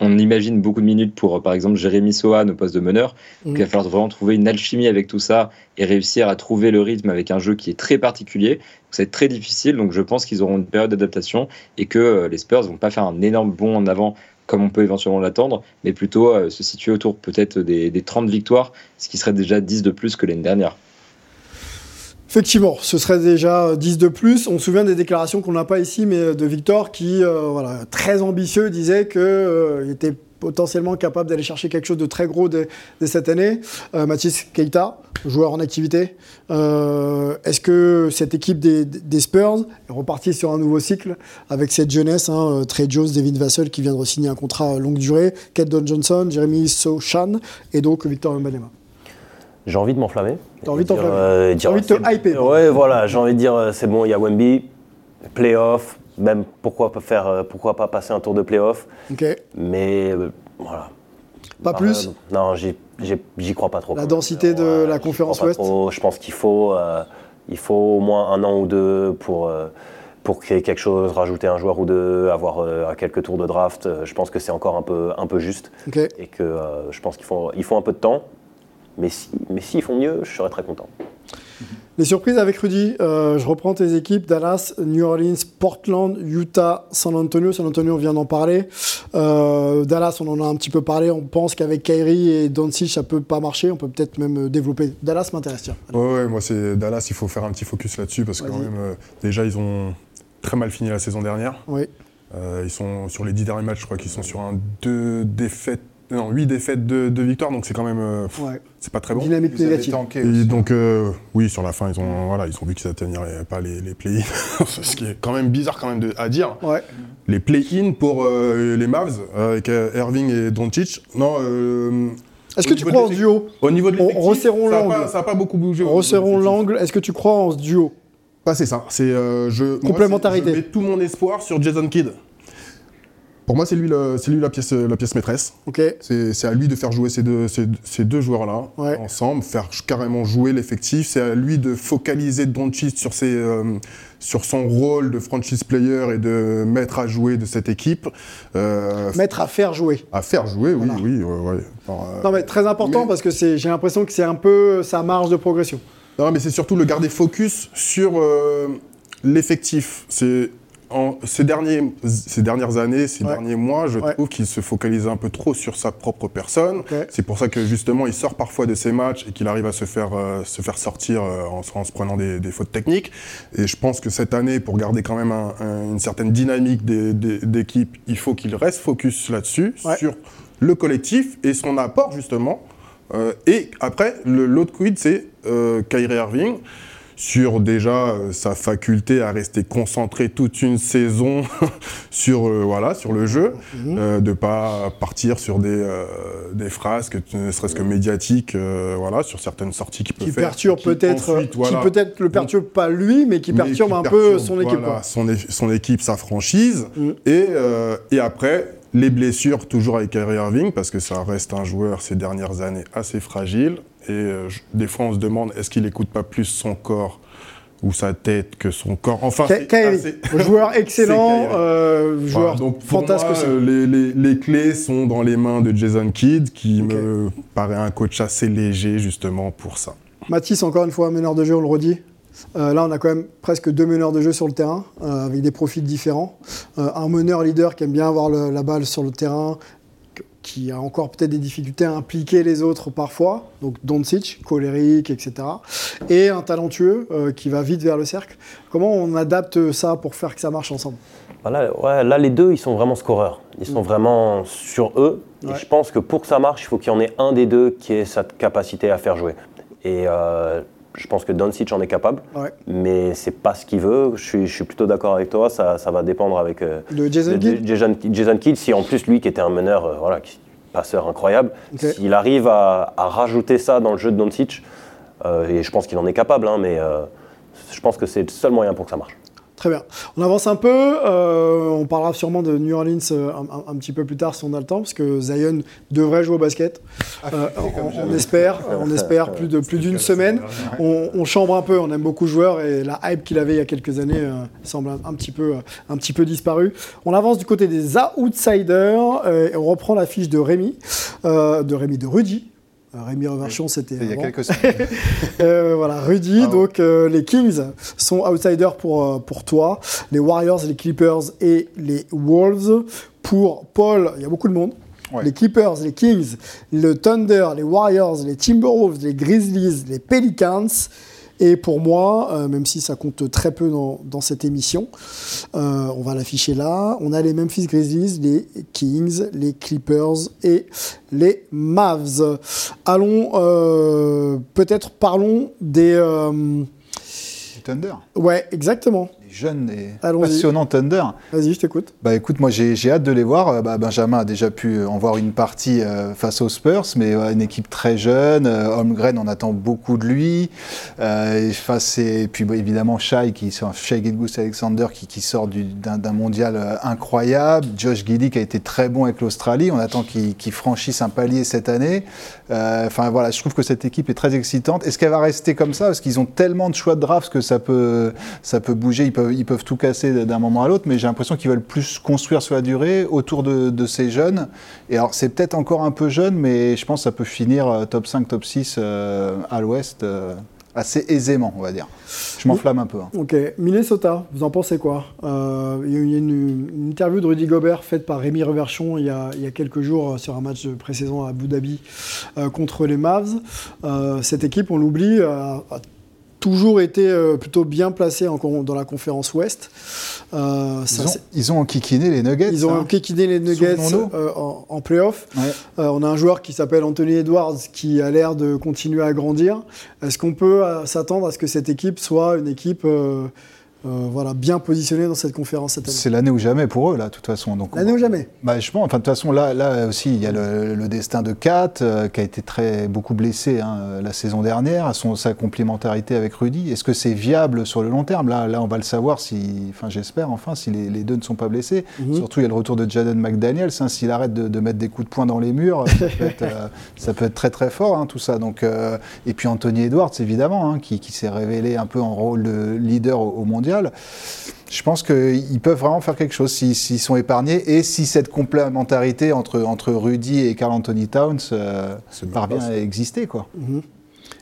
on imagine beaucoup de minutes pour, euh, par exemple, Jérémy Sohan au poste de meneur. Donc, il va falloir vraiment trouver une alchimie avec tout ça et réussir à trouver le rythme avec un jeu qui est très particulier. Donc, ça va être très difficile. Donc, je pense qu'ils auront une période d'adaptation et que euh, les Spurs vont pas faire un énorme bond en avant comme on peut éventuellement l'attendre, mais plutôt euh, se situer autour peut-être des, des 30 victoires, ce qui serait déjà 10 de plus que l'année dernière. Effectivement, ce serait déjà 10 de plus. On se souvient des déclarations qu'on n'a pas ici, mais de Victor qui, euh, très ambitieux, disait qu'il était potentiellement capable d'aller chercher quelque chose de très gros dès, cette année. Euh, Mathis Keita, joueur en activité. Euh, Est-ce que cette équipe des, Spurs est repartie sur un nouveau cycle avec cette jeunesse, hein, Trey Jones, David Vassell qui vient de signer un contrat longue durée, Keldon Johnson, Jeremy Sochan et donc Victor Wembanyama? J'ai envie de m'enflammer. T'as envie de Dire, t'enflammer euh, T'as envie de te hyper Ouais, voilà, j'ai envie de dire, euh, c'est bon, il y a Wemby, playoff, même pourquoi pas faire, euh, pourquoi pas passer un tour de playoff, Ok. mais euh, voilà. Pas Bah, plus euh, Non, j'y crois pas trop. La densité de Ouais, la conférence Ouest. Je pense qu'il faut, il faut au moins un an ou deux pour, pour créer quelque chose, rajouter un joueur ou deux, avoir euh, quelques tours de draft. Euh, Je pense que c'est encore un peu, un peu juste et que euh, je pense qu'il faut, il faut un peu de temps. Mais si, mais s'ils font mieux, je serais très content. Les surprises avec Rudy, euh, je reprends tes équipes Dallas, New Orleans, Portland, Utah, San Antonio. San Antonio, on vient d'en parler. Euh, Dallas, on en a un petit peu parlé. On pense qu'avec Kyrie et Doncic, ça peut pas marcher. On peut peut-être même euh, développer. Dallas m'intéresse, tiens. Ouais, ouais, moi c'est Dallas, il faut faire un petit focus là-dessus parce que quand même, euh, déjà ils ont très mal fini la saison dernière. Oui. Euh, ils sont sur les 10 derniers matchs, je crois qu'ils sont sur un deux défaites, non 8 défaites, de, de victoires, donc c'est quand même, euh, pff, Ouais. c'est pas très bon. Dynamique négative. tanké Et aussi. donc euh, oui, sur la fin ils ont, voilà, ils ont vu qu'ils n'atteignaient pas les, les play-in, <laughs> ce qui est quand même bizarre quand même de- à dire. Ouais. Les play-in pour euh, les Mavs avec euh, Irving et Doncic, non. euh, Est-ce que tu crois en duo? Au niveau de On- l'effectif, resserrons l'angle. pas- Ça n'a pas beaucoup bougé. Resserrons l'angle. Est-ce que tu crois en ce duo? Bah, c'est ça. C'est euh, je Complémentarité. Je mets tout mon espoir sur Jason Kidd. Pour moi, c'est lui, le- c'est lui la pièce, la pièce maîtresse. Ok. C'est à lui de faire jouer ces deux, ces, ces deux joueurs-là Ouais. ensemble, faire carrément jouer l'effectif. C'est à lui de focaliser Doncic sur, ses, euh, sur son rôle de franchise player et de mettre à jouer de cette équipe. Euh, Mettre à faire jouer. à faire jouer, oui, Voilà. oui, ouais, ouais. Alors, euh, Non, mais très important mais- parce que j'ai l'impression que c'est un peu sa marge de progression. Non, mais c'est surtout le garder focus sur l'effectif. C'est en ces, derniers, ces dernières années, ces Ouais. derniers mois, je Ouais. trouve qu'il se focalise un peu trop sur sa propre personne. C'est pour ça que justement, il sort parfois de ses matchs et qu'il arrive à se faire, euh, se faire sortir euh, en, se- en se prenant des, des fautes techniques. Et je pense que cette année, pour garder quand même un- un- une certaine dynamique d'équipe, il faut qu'il reste focus là-dessus, Ouais. sur le collectif et son apport justement. Euh, et après, l'autre quid, c'est Kyrie Irving sur déjà euh, sa faculté à rester concentré toute une saison <laughs> sur, euh, voilà, sur le jeu, Mhm. euh, de pas partir sur des, des phrases, que, ne serait-ce que médiatiques, voilà, sur certaines sorties qu'il peut Qui faire. perturbe qui peut-être, voilà, qui peut-être le perturbe pas lui, mais qui mais perturbe qui un peu son équipe. voilà, son, équipe, sa franchise. Mm. Et, euh, et après, les blessures, toujours avec Kyrie Irving, parce que ça reste un joueur ces dernières années assez fragile. Et euh, je- des fois, on se demande, est-ce qu'il n'écoute pas plus son corps ou sa tête que son corps? Enfin, assez- <laughs> joueur excellent, euh, joueur Voilà, donc pour fantasque moi, euh, les, les- les clés sont dans les mains de Jason Kidd, qui me paraît un coach assez léger justement pour ça. Mathis, encore une fois, meneur de jeu, on le redit. Euh, là, on a quand même presque deux meneurs de jeu sur le terrain, euh, avec des profils différents. Euh, un meneur leader qui aime bien avoir le- la balle sur le terrain, qui a encore peut-être des difficultés à impliquer les autres parfois, donc Doncic, colérique, etc. Et un talentueux euh, qui va vite vers le cercle. Comment on adapte ça pour faire que ça marche ensemble? Voilà, ouais, là, les deux, ils sont vraiment scoreurs. Ils sont vraiment sur eux. Ouais. Et je pense que pour que ça marche, il faut qu'il y en ait un des deux qui ait cette capacité à faire jouer. Et euh, je pense que Doncic en est capable, Ouais. mais c'est pas ce qu'il veut. Je suis, je suis plutôt d'accord avec toi. Ça, ça va dépendre avec euh, Jason Kidd Jason, Jason Kidd. Si en plus lui, qui était un meneur, euh, voilà, qui- passeur incroyable, Ok. s'il arrive à, à rajouter ça dans le jeu de Doncic, euh, et je pense qu'il en est capable, hein, mais je pense que c'est le seul moyen pour que ça marche. Très bien. On avance un peu. euh, on parlera sûrement de New Orleans euh, un, petit peu plus tard si on a le temps, parce que Zion devrait jouer au basket. Euh, on, on espère, <laughs> on espère plus de plus d'une semaine. On, on chambre un peu. On aime beaucoup le joueur et la hype qu'il avait il y a quelques années semble un, un petit peu, un petit peu disparu. On avance du côté des outsiders et on reprend la fiche de Rémi, de Rémi de Rudy. Euh, Rémi Reverchon, c'était Il y a quelques <laughs> semaines. Euh, voilà, Rudy. Donc, euh, les Kings sont outsiders pour, euh, pour toi. Les Warriors, les Clippers et les Wolves. Pour Paul, il y a beaucoup de monde. Ouais. Les Clippers, les Kings, le Thunder, les Warriors, les Timberwolves, les Grizzlies, les Pelicans. Et pour moi, euh, même si ça compte très peu dans, dans cette émission, euh, on va l'afficher là. On a les Memphis Grizzlies, les Kings, les Clippers et les Mavs. Allons, euh, peut-être parlons des. Thunder. Ouais, exactement. Jeunes et passionnants Thunder. Vas-y, je t'écoute. Bah écoute, moi j'ai hâte de les voir. Euh, Bah, Benjamin a déjà pu en voir une partie euh, face aux Spurs, mais une équipe très jeune. Euh, Holmgren, on attend beaucoup de lui. Et face et puis bah, évidemment Shai qui sort, Shai Gilgeous Alexander qui, qui sort du- d'un mondial incroyable. Josh Giddy qui a été très bon avec l'Australie. On attend qu'il qu'il franchisse un palier cette année. Euh, Enfin voilà, je trouve que cette équipe est très excitante. Est-ce qu'elle va rester comme ça? Parce qu'ils ont tellement de choix de draft que ça peut, ça peut bouger. Ils peuvent, ils peuvent tout casser d'un moment à l'autre, mais j'ai l'impression qu'ils veulent plus construire sur la durée autour de, ces jeunes. Et alors c'est peut-être encore un peu jeune, mais je pense que ça peut finir euh, top 5, top 6 euh, à l'ouest assez aisément, on va dire. Je m'enflamme un peu. hein. Ok, Minnesota, vous en pensez quoi? Une interview de Rudy Gobert faite par Rémi Reverchon il y a, il y a quelques jours euh, sur un match de pré-saison à Abu Dhabi euh, contre les Mavs. Euh, cette équipe, on l'oublie, a, a toujours été euh, plutôt bien placée en dans la conférence Ouest. Euh, ça, Ils ont, ils ont enquiquiné les Nuggets. ils ont hein. enquiquiné les Nuggets euh, en, en playoff. Ouais. Euh, on a un joueur qui s'appelle Anthony Edwards qui a l'air de continuer à grandir. Est-ce qu'on peut euh, s'attendre à ce que cette équipe soit une équipe euh, voilà, bien positionnée dans cette conférence cette année C'est l'année ou jamais pour eux, là, de toute façon. L'année ou jamais Bah, je pense, enfin, de toute façon, là, là aussi, il y a le, le destin de Kat, euh, qui a été très, beaucoup blessé hein, euh, la saison dernière, son, sa complémentarité avec Rudy. Est-ce que c'est viable sur le long terme? Là, là, on va le savoir, si, enfin, j'espère, enfin, si les, les deux ne sont pas blessés. Mhm. Surtout, il y a le retour de Jaden McDaniels. hein, S'il arrête de, de mettre des coups de poing dans les murs, ça peut être, euh, <laughs> ça peut être très, très fort, hein, tout ça. Donc, et puis, Anthony Edwards, évidemment, qui, qui s'est révélé un peu en rôle de leader au, au mondial. Je pense qu'ils peuvent vraiment faire quelque chose s'ils sont épargnés et si cette complémentarité entre, entre Rudy et Carl Anthony Towns euh, parvient à exister. Quoi.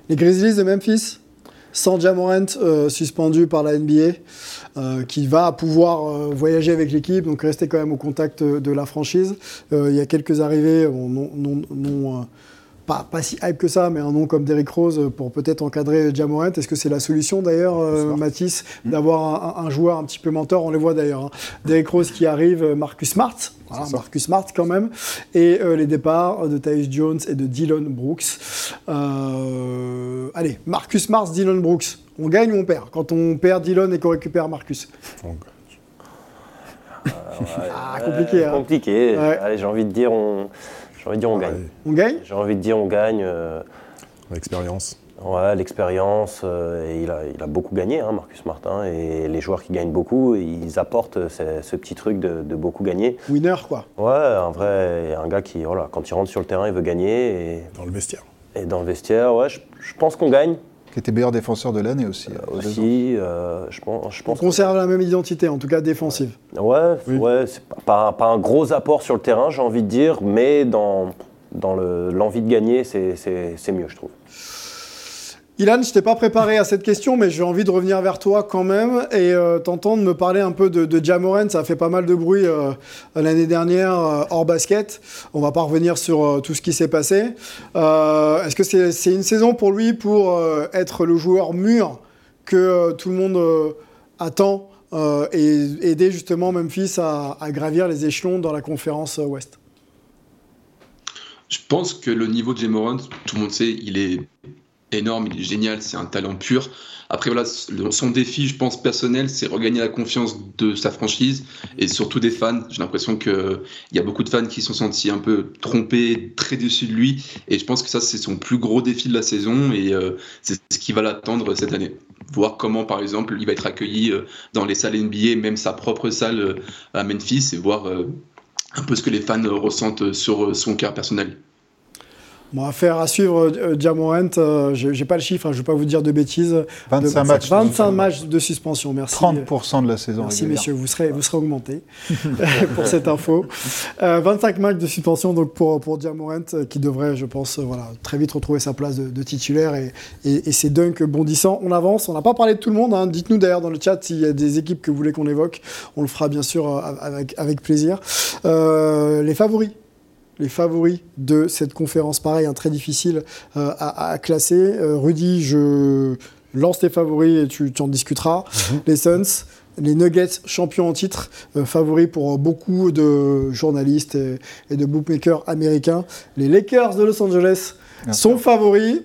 Les Grizzlies de Memphis, sans Jamorant euh, suspendu par la NBA, euh, qui va pouvoir euh, voyager avec l'équipe, donc rester quand même au contact de la franchise. Euh, il y a quelques arrivées, bon, non, non- non, euh, pas, pas si hype que ça, mais un nom comme Derrick Rose pour peut-être encadrer Jamorant. Est-ce que c'est la solution d'ailleurs, euh, Mathis, d'avoir un, joueur un petit peu mentor? On les voit d'ailleurs. hein. Derrick Rose qui arrive, euh, Marcus Smart. Voilà, Marcus Smart quand même. Et euh, les départs de Tyus Jones et de Dylan Brooks. Euh, allez, Marcus Smart, Dylan Brooks. On gagne ou on perd? Quand on perd Dylan et qu'on récupère Marcus. Donc, Ah, compliqué. hein. Compliqué. Ouais. Allez, j'ai envie de dire on, j'ai envie de dire on gagne. On gagne? J'ai envie de dire on gagne. euh, l'expérience. Ouais, l'expérience, euh, et il a, il a beaucoup gagné, hein, Marcus Martin, et les joueurs qui gagnent beaucoup, ils apportent ce, ce petit truc de, de beaucoup gagner. Winner, quoi. Ouais, un vrai, un gars qui, voilà, quand il rentre sur le terrain, il veut gagner, et, Dans le vestiaire. et dans le vestiaire, ouais, je, je pense qu'on gagne, qui était meilleur défenseur de l'année aussi. ans. Aussi, euh, je pense. Je On conserve la même identité, en tout cas défensive. Ouais, ouais c'est pas, pas- pas un gros apport sur le terrain, j'ai envie de dire, mais dans, dans le- l'envie de gagner, c'est- c'est c'est mieux, je trouve. Ilan, je t'ai pas préparé à cette question, mais j'ai envie de revenir vers toi quand même et euh, t'entendre me parler un peu de, de. Ça a fait pas mal de bruit euh, l'année dernière euh, hors basket. On va pas revenir sur tout ce qui s'est passé. Est-ce que c'est une saison pour lui pour être le joueur mûr que tout le monde attend et aider justement Memphis à, à gravir les échelons dans la conférence Ouest? Je pense que le niveau de Jamoran, tout le monde sait, il est énorme, il est génial, c'est un talent pur. Après, voilà, son défi, je pense, personnel, c'est regagner la confiance de sa franchise et surtout des fans. J'ai l'impression qu'il y a beaucoup de fans qui se sont sentis un peu trompés, très déçus de lui. Et je pense que ça, c'est son plus gros défi de la saison et euh, c'est ce qui va l'attendre cette année. Voir comment, par exemple, il va être accueilli euh, dans les salles NBA, même sa propre salle euh, à Memphis, et voir un peu ce que les fans ressentent sur son cœur personnel. Bon, affaire à suivre, euh, Jamorant, euh, j'ai j'ai pas le chiffre, hein, je vais pas vous dire de bêtises. 25 De- matchs. 25 matchs de suspension, merci. 30% de la saison Merci régulière. messieurs, vous serez, vous serez augmentés <laughs> pour cette info. Euh, 25 matchs de suspension donc pour, pour euh, qui devrait, je pense, euh, voilà, très vite retrouver sa place de, de titulaire et, et, et ses dunks bondissants. On avance, on n'a pas parlé de tout le monde. hein. Dites-nous d'ailleurs dans le chat s'il y a des équipes que vous voulez qu'on évoque. On le fera bien sûr euh, avec, avec plaisir. Euh, les favoris les favoris de cette conférence, pareil, hein, très difficile euh, à, à classer. Euh, Rudy, je lance tes favoris et tu, tu en discuteras. Les Suns, les Nuggets, champions en titre, euh, favoris pour beaucoup de journalistes et, et de bookmakers américains. Les Lakers de Los Angeles sont favoris.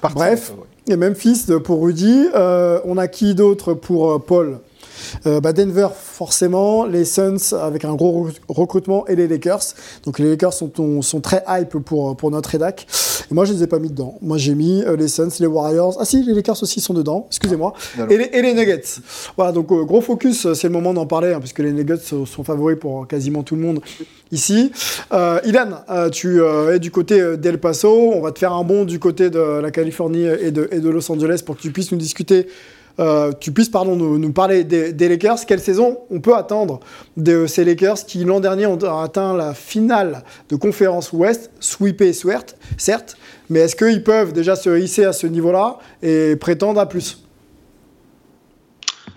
Parti, Bref, et Memphis pour Rudy. On a qui d'autre pour Paul? Euh, bah, Denver, forcément, les Suns avec un gros rec- recrutement et les Lakers. Donc les Lakers sont, très hype pour, pour notre rédac. Et moi, je les ai pas mis dedans. Moi, j'ai mis euh, les Suns, les Warriors. Ah si, les Lakers aussi sont dedans, excusez-moi. Alors. Et, les, et les Nuggets. Voilà, donc euh, gros focus, euh, c'est le moment d'en parler, hein, puisque les Nuggets sont, sont favoris pour quasiment tout le monde ici. Ilan, tu es du côté d'El Paso. On va te faire un bond du côté de la Californie et de, et de Los Angeles pour que tu puisses nous discuter. Euh, tu puisses pardon, nous, parler des, Lakers. Quelle saison on peut attendre de ces Lakers qui l'an dernier ont atteint la finale de conférence Ouest, sweepé certes, mais est-ce qu'ils peuvent déjà se hisser à ce niveau-là et prétendre à plus?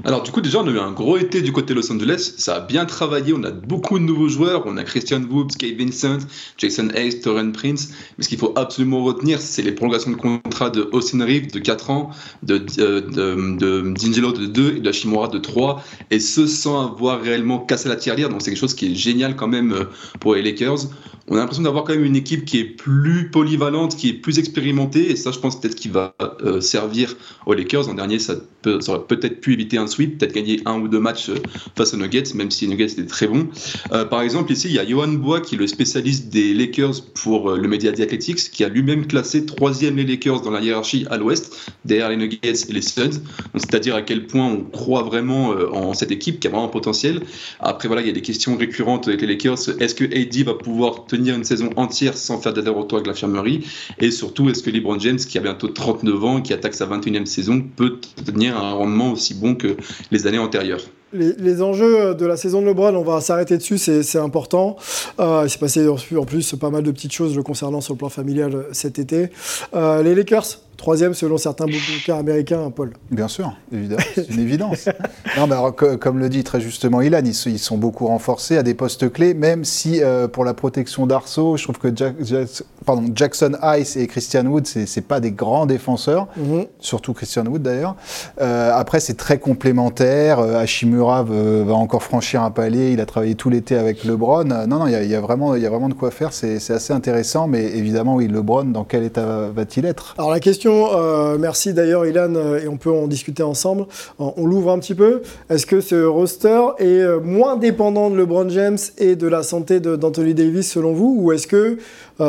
Alors du coup déjà on a eu un gros été du côté Los Angeles, ça a bien travaillé, on a beaucoup de nouveaux joueurs, on a Christian Woods, Kate Vincent, Jason Hayes, Torren Prince, mais ce qu'il faut absolument retenir c'est les prolongations de contrat de Austin Reeves de 4 ans, de, euh, de, de D'Angelo de 2 et de Hashimura de 3, et ce sans avoir réellement cassé la tirelire, donc c'est quelque chose qui est génial quand même euh, pour les Lakers. On a l'impression d'avoir quand même une équipe qui est plus polyvalente, qui est plus expérimentée, et ça je pense peut-être qui va euh, servir aux Lakers. En dernier ça aurait peut-être pu éviter un peut-être gagner un ou deux matchs euh, face aux Nuggets, même si les Nuggets étaient très bons. Euh, par exemple, ici, il y a Johan Bois, qui est le spécialiste des Lakers pour euh, le média The qui a lui-même classé troisième les Lakers dans la hiérarchie à l'ouest, derrière les Nuggets et les Suns. C'est-à-dire à quel point on croit vraiment en cette équipe qui a vraiment un potentiel. Après, voilà, il y a des questions récurrentes avec les Lakers. Est-ce que AD va pouvoir tenir une saison entière sans faire d'aller-retour avec l'infirmerie? Et surtout, est-ce que LeBron James, qui a bientôt 39 ans, qui attaque sa 21e saison, peut tenir un rendement aussi bon que les années antérieures les, les enjeux de la saison de LeBron, on va s'arrêter dessus, c'est important. Euh, il s'est passé en plus pas mal de petites choses le concernant sur le plan familial cet été. Euh, les Lakers, troisième selon certains bookmakers américains, hein, Paul. Bien sûr, évidemment, c'est une évidence. <laughs> Non, mais alors, co- comme le dit très justement Ilan, ils, sont beaucoup renforcés à des postes clés, même si euh, pour la protection d'Arceau, je trouve que Jack- Jack- pardon, Jackson Ice et Christian Wood, c'est c'est pas des grands défenseurs, Mhm. surtout Christian Wood d'ailleurs. Après, c'est très complémentaire. Euh, Hashimura veut- va encore franchir un palier. Il a travaillé tout l'été avec LeBron. Euh, non, non, il y y a vraiment, de quoi faire. C'est assez intéressant, mais évidemment, oui, LeBron, dans quel état va-t-il être? Alors la question, euh, merci d'ailleurs Ilan, euh, et on peut en discuter ensemble. On, on l'ouvre un petit peu. Est-ce que ce roster est euh, moins dépendant de LeBron James et de la santé d'Anthony Davis selon vous, ou est-ce que euh,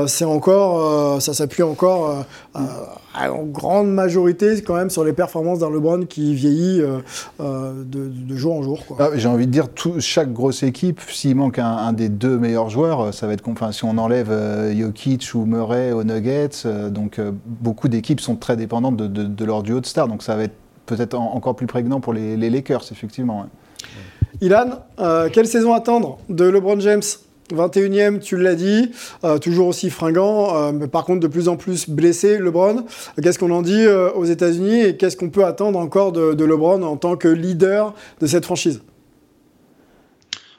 c'est encore, euh, ça s'appuie encore euh, en grande majorité quand même sur les performances d'un LeBron qui vieillit euh, euh, de, de jour en jour. Ah, J'ai envie de dire, tout- chaque grosse équipe, s'il manque un, un des deux meilleurs joueurs, euh, ça va être. Enfin, si on enlève euh, Jokic ou Murray aux Nuggets, euh, donc euh, beaucoup d'équipes sont très dépendantes de, de- de leur duo de stars. Donc ça va être peut-être en- encore plus prégnant pour les, les Lakers, effectivement. ouais. Ilan, euh, quelle saison attendre de LeBron James? 21e, tu l'as dit, euh, toujours aussi fringant, euh, mais par contre de plus en plus blessé, LeBron. Qu'est-ce qu'on en dit euh, aux États-Unis et qu'est-ce qu'on peut attendre encore de, de LeBron en tant que leader de cette franchise?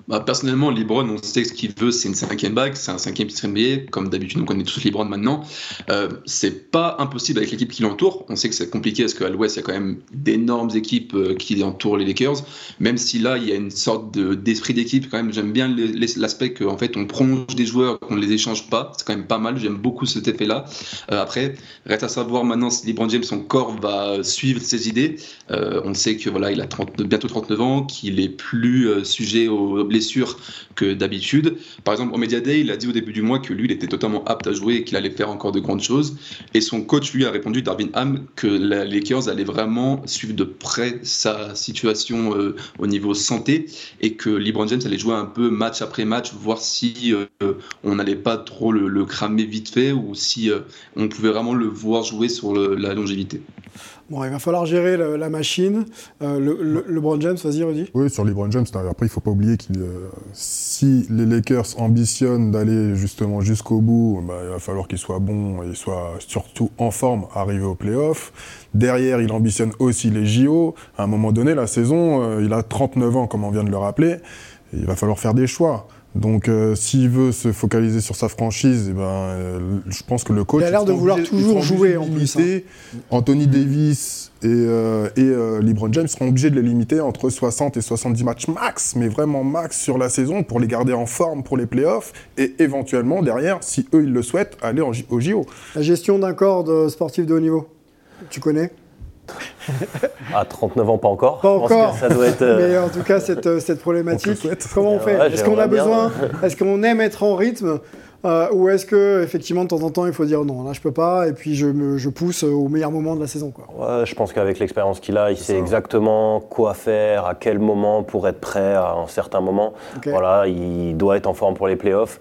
Bah, personnellement, LeBron, on sait ce qu'il veut, c'est une cinquième bague, c'est un cinquième titre NBA, comme d'habitude, on connaît tous LeBron maintenant. Euh, c'est pas impossible avec l'équipe qui l'entoure. On sait que c'est compliqué parce qu'à l'Ouest, il y a quand même d'énormes équipes euh, qui entourent les Lakers. Même si là, il y a une sorte de- d'esprit d'équipe, quand même, j'aime bien l'aspect qu'en fait, on prolonge des joueurs, qu'on ne les échange pas. C'est quand même pas mal. J'aime beaucoup cet effet-là. Euh, après, reste à savoir maintenant si LeBron James, son corps va suivre ses idées. On sait que voilà, il a 30 bientôt 39 ans, qu'il est plus sujet aux blessures que d'habitude. Par exemple, au Media Day, il a dit au début du mois que lui, il était totalement apte à jouer et qu'il allait faire encore de grandes choses. Et son coach, lui, a répondu, Darvin Ham, que la- les Lakers allaient vraiment suivre de près sa situation euh, au niveau santé et que LeBron James allait jouer un peu match après match, voir si euh, on n'allait pas trop le, cramer vite fait ou si euh, on pouvait vraiment le voir jouer sur la longévité. Bon, il va falloir gérer le- la machine. Euh, le, le- LeBron James, vas-y, Rudy. Oui, sur LeBron James, après, il faut pas oublier que si les Lakers ambitionnent d'aller justement jusqu'au bout, bah, il va falloir qu'ils soient bons et soient surtout en forme, arriver aux playoffs. Derrière, il ambitionne aussi les JO. À un moment donné, la saison, euh, il a 39 ans, comme on vient de le rappeler. Il va falloir faire des choix. Donc, euh, s'il veut se focaliser sur sa franchise, eh ben, euh, je pense que le coach. Il a l'air de vouloir obligé- toujours jouer, en plus, limiter. Anthony Davis et, euh, et euh, LeBron James seront obligés de les limiter entre 60 et 70 matchs max, mais vraiment max sur la saison pour les garder en forme pour les playoffs et éventuellement derrière, si eux ils le souhaitent, aller en au JO. La gestion d'un corps de sportif de haut niveau. Tu connais? À 39 ans, pas encore. Pas encore. que ça doit être. euh, Mais en tout cas, cette, euh, cette problématique, comment on fait? Ouais, Est-ce qu'on a besoin Est-ce qu'on aime être en rythme euh, Ou est-ce que effectivement de temps en temps il faut dire non, là je peux pas, et puis je, me- je pousse au meilleur moment de la saison quoi. Ouais, je pense qu'avec l'expérience qu'il a, il sait exactement quoi faire, à quel moment pour être prêt à un certain moment. Voilà, il doit être en forme pour les playoffs.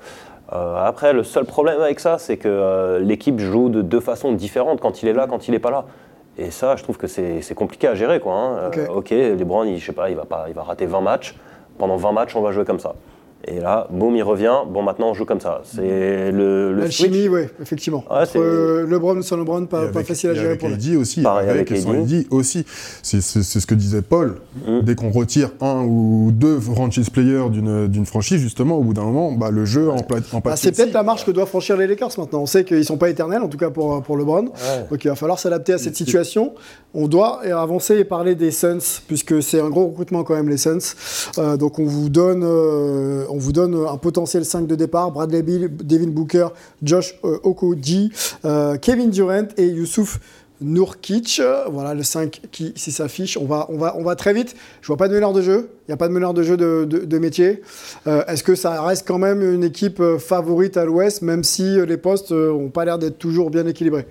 Euh, après, le seul problème avec ça, c'est que euh, l'équipe joue de deux façons différentes quand il est là, quand il n'est pas là. Et ça, je trouve que c'est compliqué à gérer. Quoi, hein. Euh, ok, LeBron, il, je sais pas, il, va pas, il va rater 20 matchs. Pendant 20 matchs, on va jouer comme ça. Et là, boum, il revient. Bon, maintenant, on joue comme ça. C'est le, le L'alchimie, oui, effectivement. Ouais, Entre euh, LeBron sans LeBron, pas, Et pas avec- facile à gérer avec pour lui. AD aussi, Pareil avec, avec sans aussi. C'est ce que disait Paul. Mm. Dès qu'on retire un ou deux franchise players d'une franchise, justement, au bout d'un moment, bah, le jeu en, en Bah, c'est peut-être la marche que doivent franchir les Lakers maintenant. On sait qu'ils sont pas éternels, en tout cas pour, pour LeBron. Ouais. Donc il va falloir s'adapter à cette situation. On doit avancer et parler des Suns, puisque c'est un gros recrutement quand même, les Suns. Euh, donc on vous, donne, euh, on vous donne un potentiel 5 de départ. Bradley Bill, Devin Booker, Josh euh, Okoji, euh, Kevin Durant et Youssouf Nourkic. Euh, Voilà le 5 qui s'affiche. On va, très vite. Je vois pas de meneur de jeu. Il n'y a pas de meneur de jeu de, métier. Euh, Est-ce que ça reste quand même une équipe euh, favorite à l'Ouest, même si euh, les postes n'ont pas l'air d'être toujours bien équilibrés?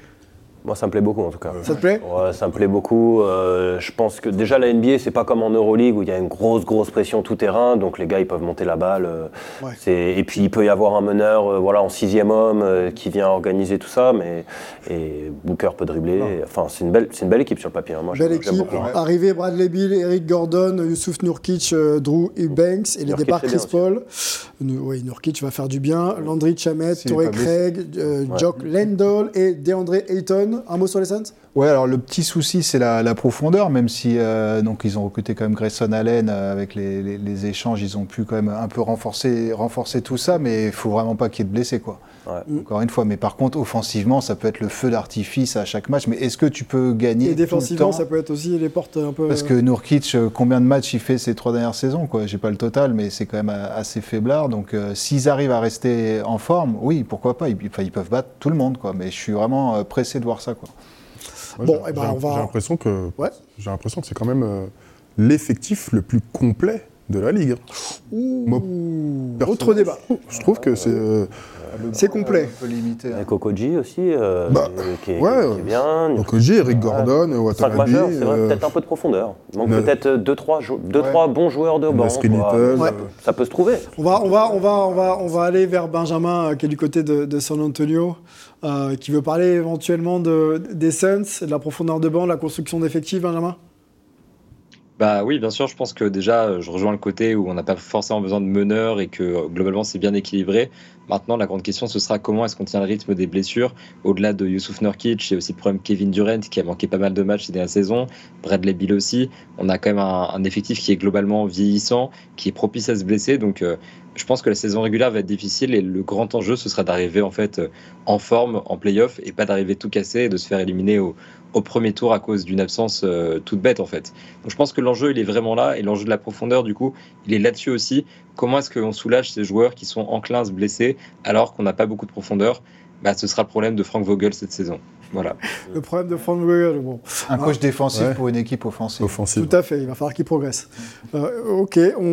Moi, ça me plaît beaucoup en tout cas. Ça te plaît? Ouais, ça me plaît beaucoup. Euh, je pense que déjà la NBA, c'est pas comme en Euroleague où il y a une grosse, grosse pression tout terrain, donc les gars ils peuvent monter la balle. euh, Ouais. Et puis il peut y avoir un meneur, euh, voilà, en sixième homme euh, qui vient organiser tout ça, mais et Booker peut dribbler. Enfin, c'est une belle, c'est une belle équipe sur le papier. hein. Moi, Belle équipe. beaucoup. Arrivée Bradley Bill, Eric Gordon, Youssouf Nourkic, euh, Drew Eubanks et les Nurkic, départs Chris Paul. Oui, Nourkic va faire du bien. Landry Chamet, Torrey. Craig, euh, Jock Landell et DeAndre Ayton. Un mot sur les Suns? Ouais, alors le petit souci, c'est la, la profondeur, même si euh, donc ils ont recruté quand même Grayson Allen euh, avec les, les- les échanges, ils ont pu quand même un peu renforcer, renforcer tout ça, mais il faut vraiment pas qu'il y ait de blessés, quoi. Ouais. Encore une fois, mais par contre, offensivement, ça peut être le feu d'artifice à chaque match. Mais est-ce que tu peux gagner Et tout le défensivement, temps ça peut être aussi les portes un peu. Parce que Nourkic, euh, combien de matchs il fait ces trois dernières saisons quoi? J'ai pas le total, mais c'est quand même assez faiblard. Donc, euh, s'ils arrivent à rester en forme, oui, pourquoi pas? Ils, ils peuvent battre tout le monde, quoi. Mais je suis vraiment pressé de voir ça, quoi. Moi, Bon, j'ai- eh ben, on va- J'ai l'impression que Ouais. j'ai l'impression que c'est quand même euh, l'effectif le plus complet de la Ligue. Moi, Ouh, autre débat. Je trouve que c'est. euh, C'est complet. Un peu limité. hein. Avec Okoji aussi, euh, Bah, qui, est, ouais, qui est bien. Okoji, Eric Ouais. Gordon, Watanabe. c'est vrai, euh, peut-être un peu de profondeur. Il manque mais- peut-être 2-3 deux, Ouais. trois bons joueurs de banc. Ouais. euh, Ça peut se trouver. On va, on, va, on, va, on, va, on va aller vers Benjamin, euh, qui est du côté de, de San Antonio, euh, qui veut parler éventuellement de, des Suns, de la profondeur de banc, de la construction d'effectifs, Benjamin? Bah oui, bien sûr, je pense que déjà, euh, je rejoins le côté où on n'a pas forcément besoin de meneurs et que euh, globalement c'est bien équilibré. Maintenant, la grande question, ce sera comment est-ce qu'on tient le rythme des blessures. Au-delà de Youssouf Nurkic, il y a aussi le problème Kevin Durant qui a manqué pas mal de matchs ces dernières saisons, Bradley Bill aussi. On a quand même un, effectif qui est globalement vieillissant, qui est propice à se blesser. Donc euh, je pense que la saison régulière va être difficile et le grand enjeu, ce sera d'arriver en fait en forme, en playoff et pas d'arriver tout cassé et de se faire éliminer au, au premier tour à cause d'une absence euh, toute bête en fait. Donc je pense que l'enjeu il est vraiment là et l'enjeu de la profondeur du coup il est là-dessus aussi. Comment est-ce qu'on soulage ces joueurs qui sont enclins à se blesser alors qu'on n'a pas beaucoup de profondeur? Bah, Ce sera le problème de Frank Vogel cette saison. Voilà. Le problème de Frank Vogel, bon, Un coach défensif Ouais. pour une équipe offensive. offensive. tout à fait, il va falloir qu'il progresse. Euh, ok, on,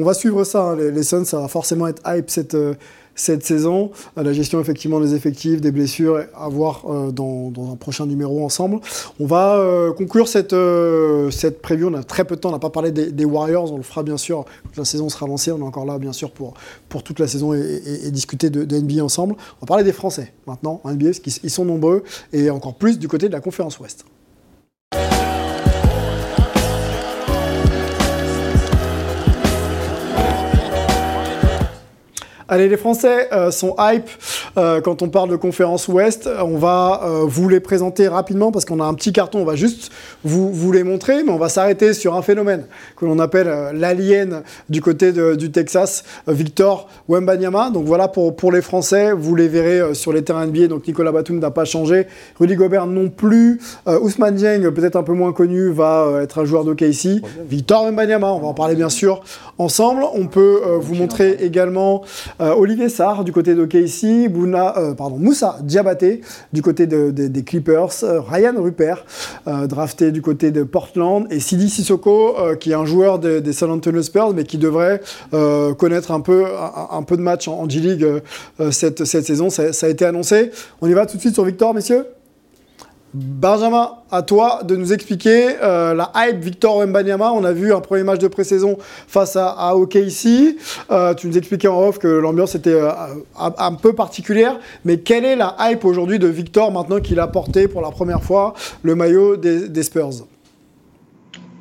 on va suivre ça. hein. Les, les Suns, ça va forcément être hype cette, euh, cette saison. La gestion effectivement des effectifs, des blessures, à voir euh, dans, un prochain numéro ensemble. On va euh, conclure cette, euh, cette preview. On a très peu de temps, on n'a pas parlé des, Warriors. On le fera bien sûr quand la saison sera lancée. On est encore là bien sûr pour, pour toute la saison et, discuter de, de NBA ensemble. On va parler des Français maintenant en NBA parce qu'ils ils sont nombreux et encore plus du côté de la conférence Ouest. Allez, les Français euh, sont hype euh, quand on parle de conférence Ouest. On va euh, vous les présenter rapidement parce qu'on a un petit carton. On va juste vous, vous les montrer, mais on va s'arrêter sur un phénomène que l'on appelle l'alien du côté de- du Texas, Victor Wembanyama. Donc voilà pour, pour les Français. Vous les verrez sur les terrains NBA. Donc Nicolas Batum n'a pas changé. Rudy Gobert non plus. Ousmane Dieng, peut-être un peu moins connu, va être un joueur d'OKC. Victor Wembanyama, on va en parler bien sûr ensemble. On peut vous montrer également euh, Olivier Sarr du côté de KC, Bouna, euh, pardon, Moussa Diabaté du côté de- de- des Clippers, euh, Ryan Rupert drafté du côté de Portland et Sidi Sissoko qui est un joueur de- des San Antonio Spurs mais qui devrait connaître un peu, un, peu de match en, G-League cette, cette saison. Ça, ça a été annoncé. On y va tout de suite sur Victor, messieurs? Benjamin, à toi de nous expliquer euh, la hype Victor Wembanyama. On a vu un premier match de pré-saison face à, OKC. Euh, tu nous expliquais en off que l'ambiance était euh, un, peu particulière. Mais quelle est la hype aujourd'hui de Victor maintenant qu'il a porté pour la première fois le maillot des Spurs?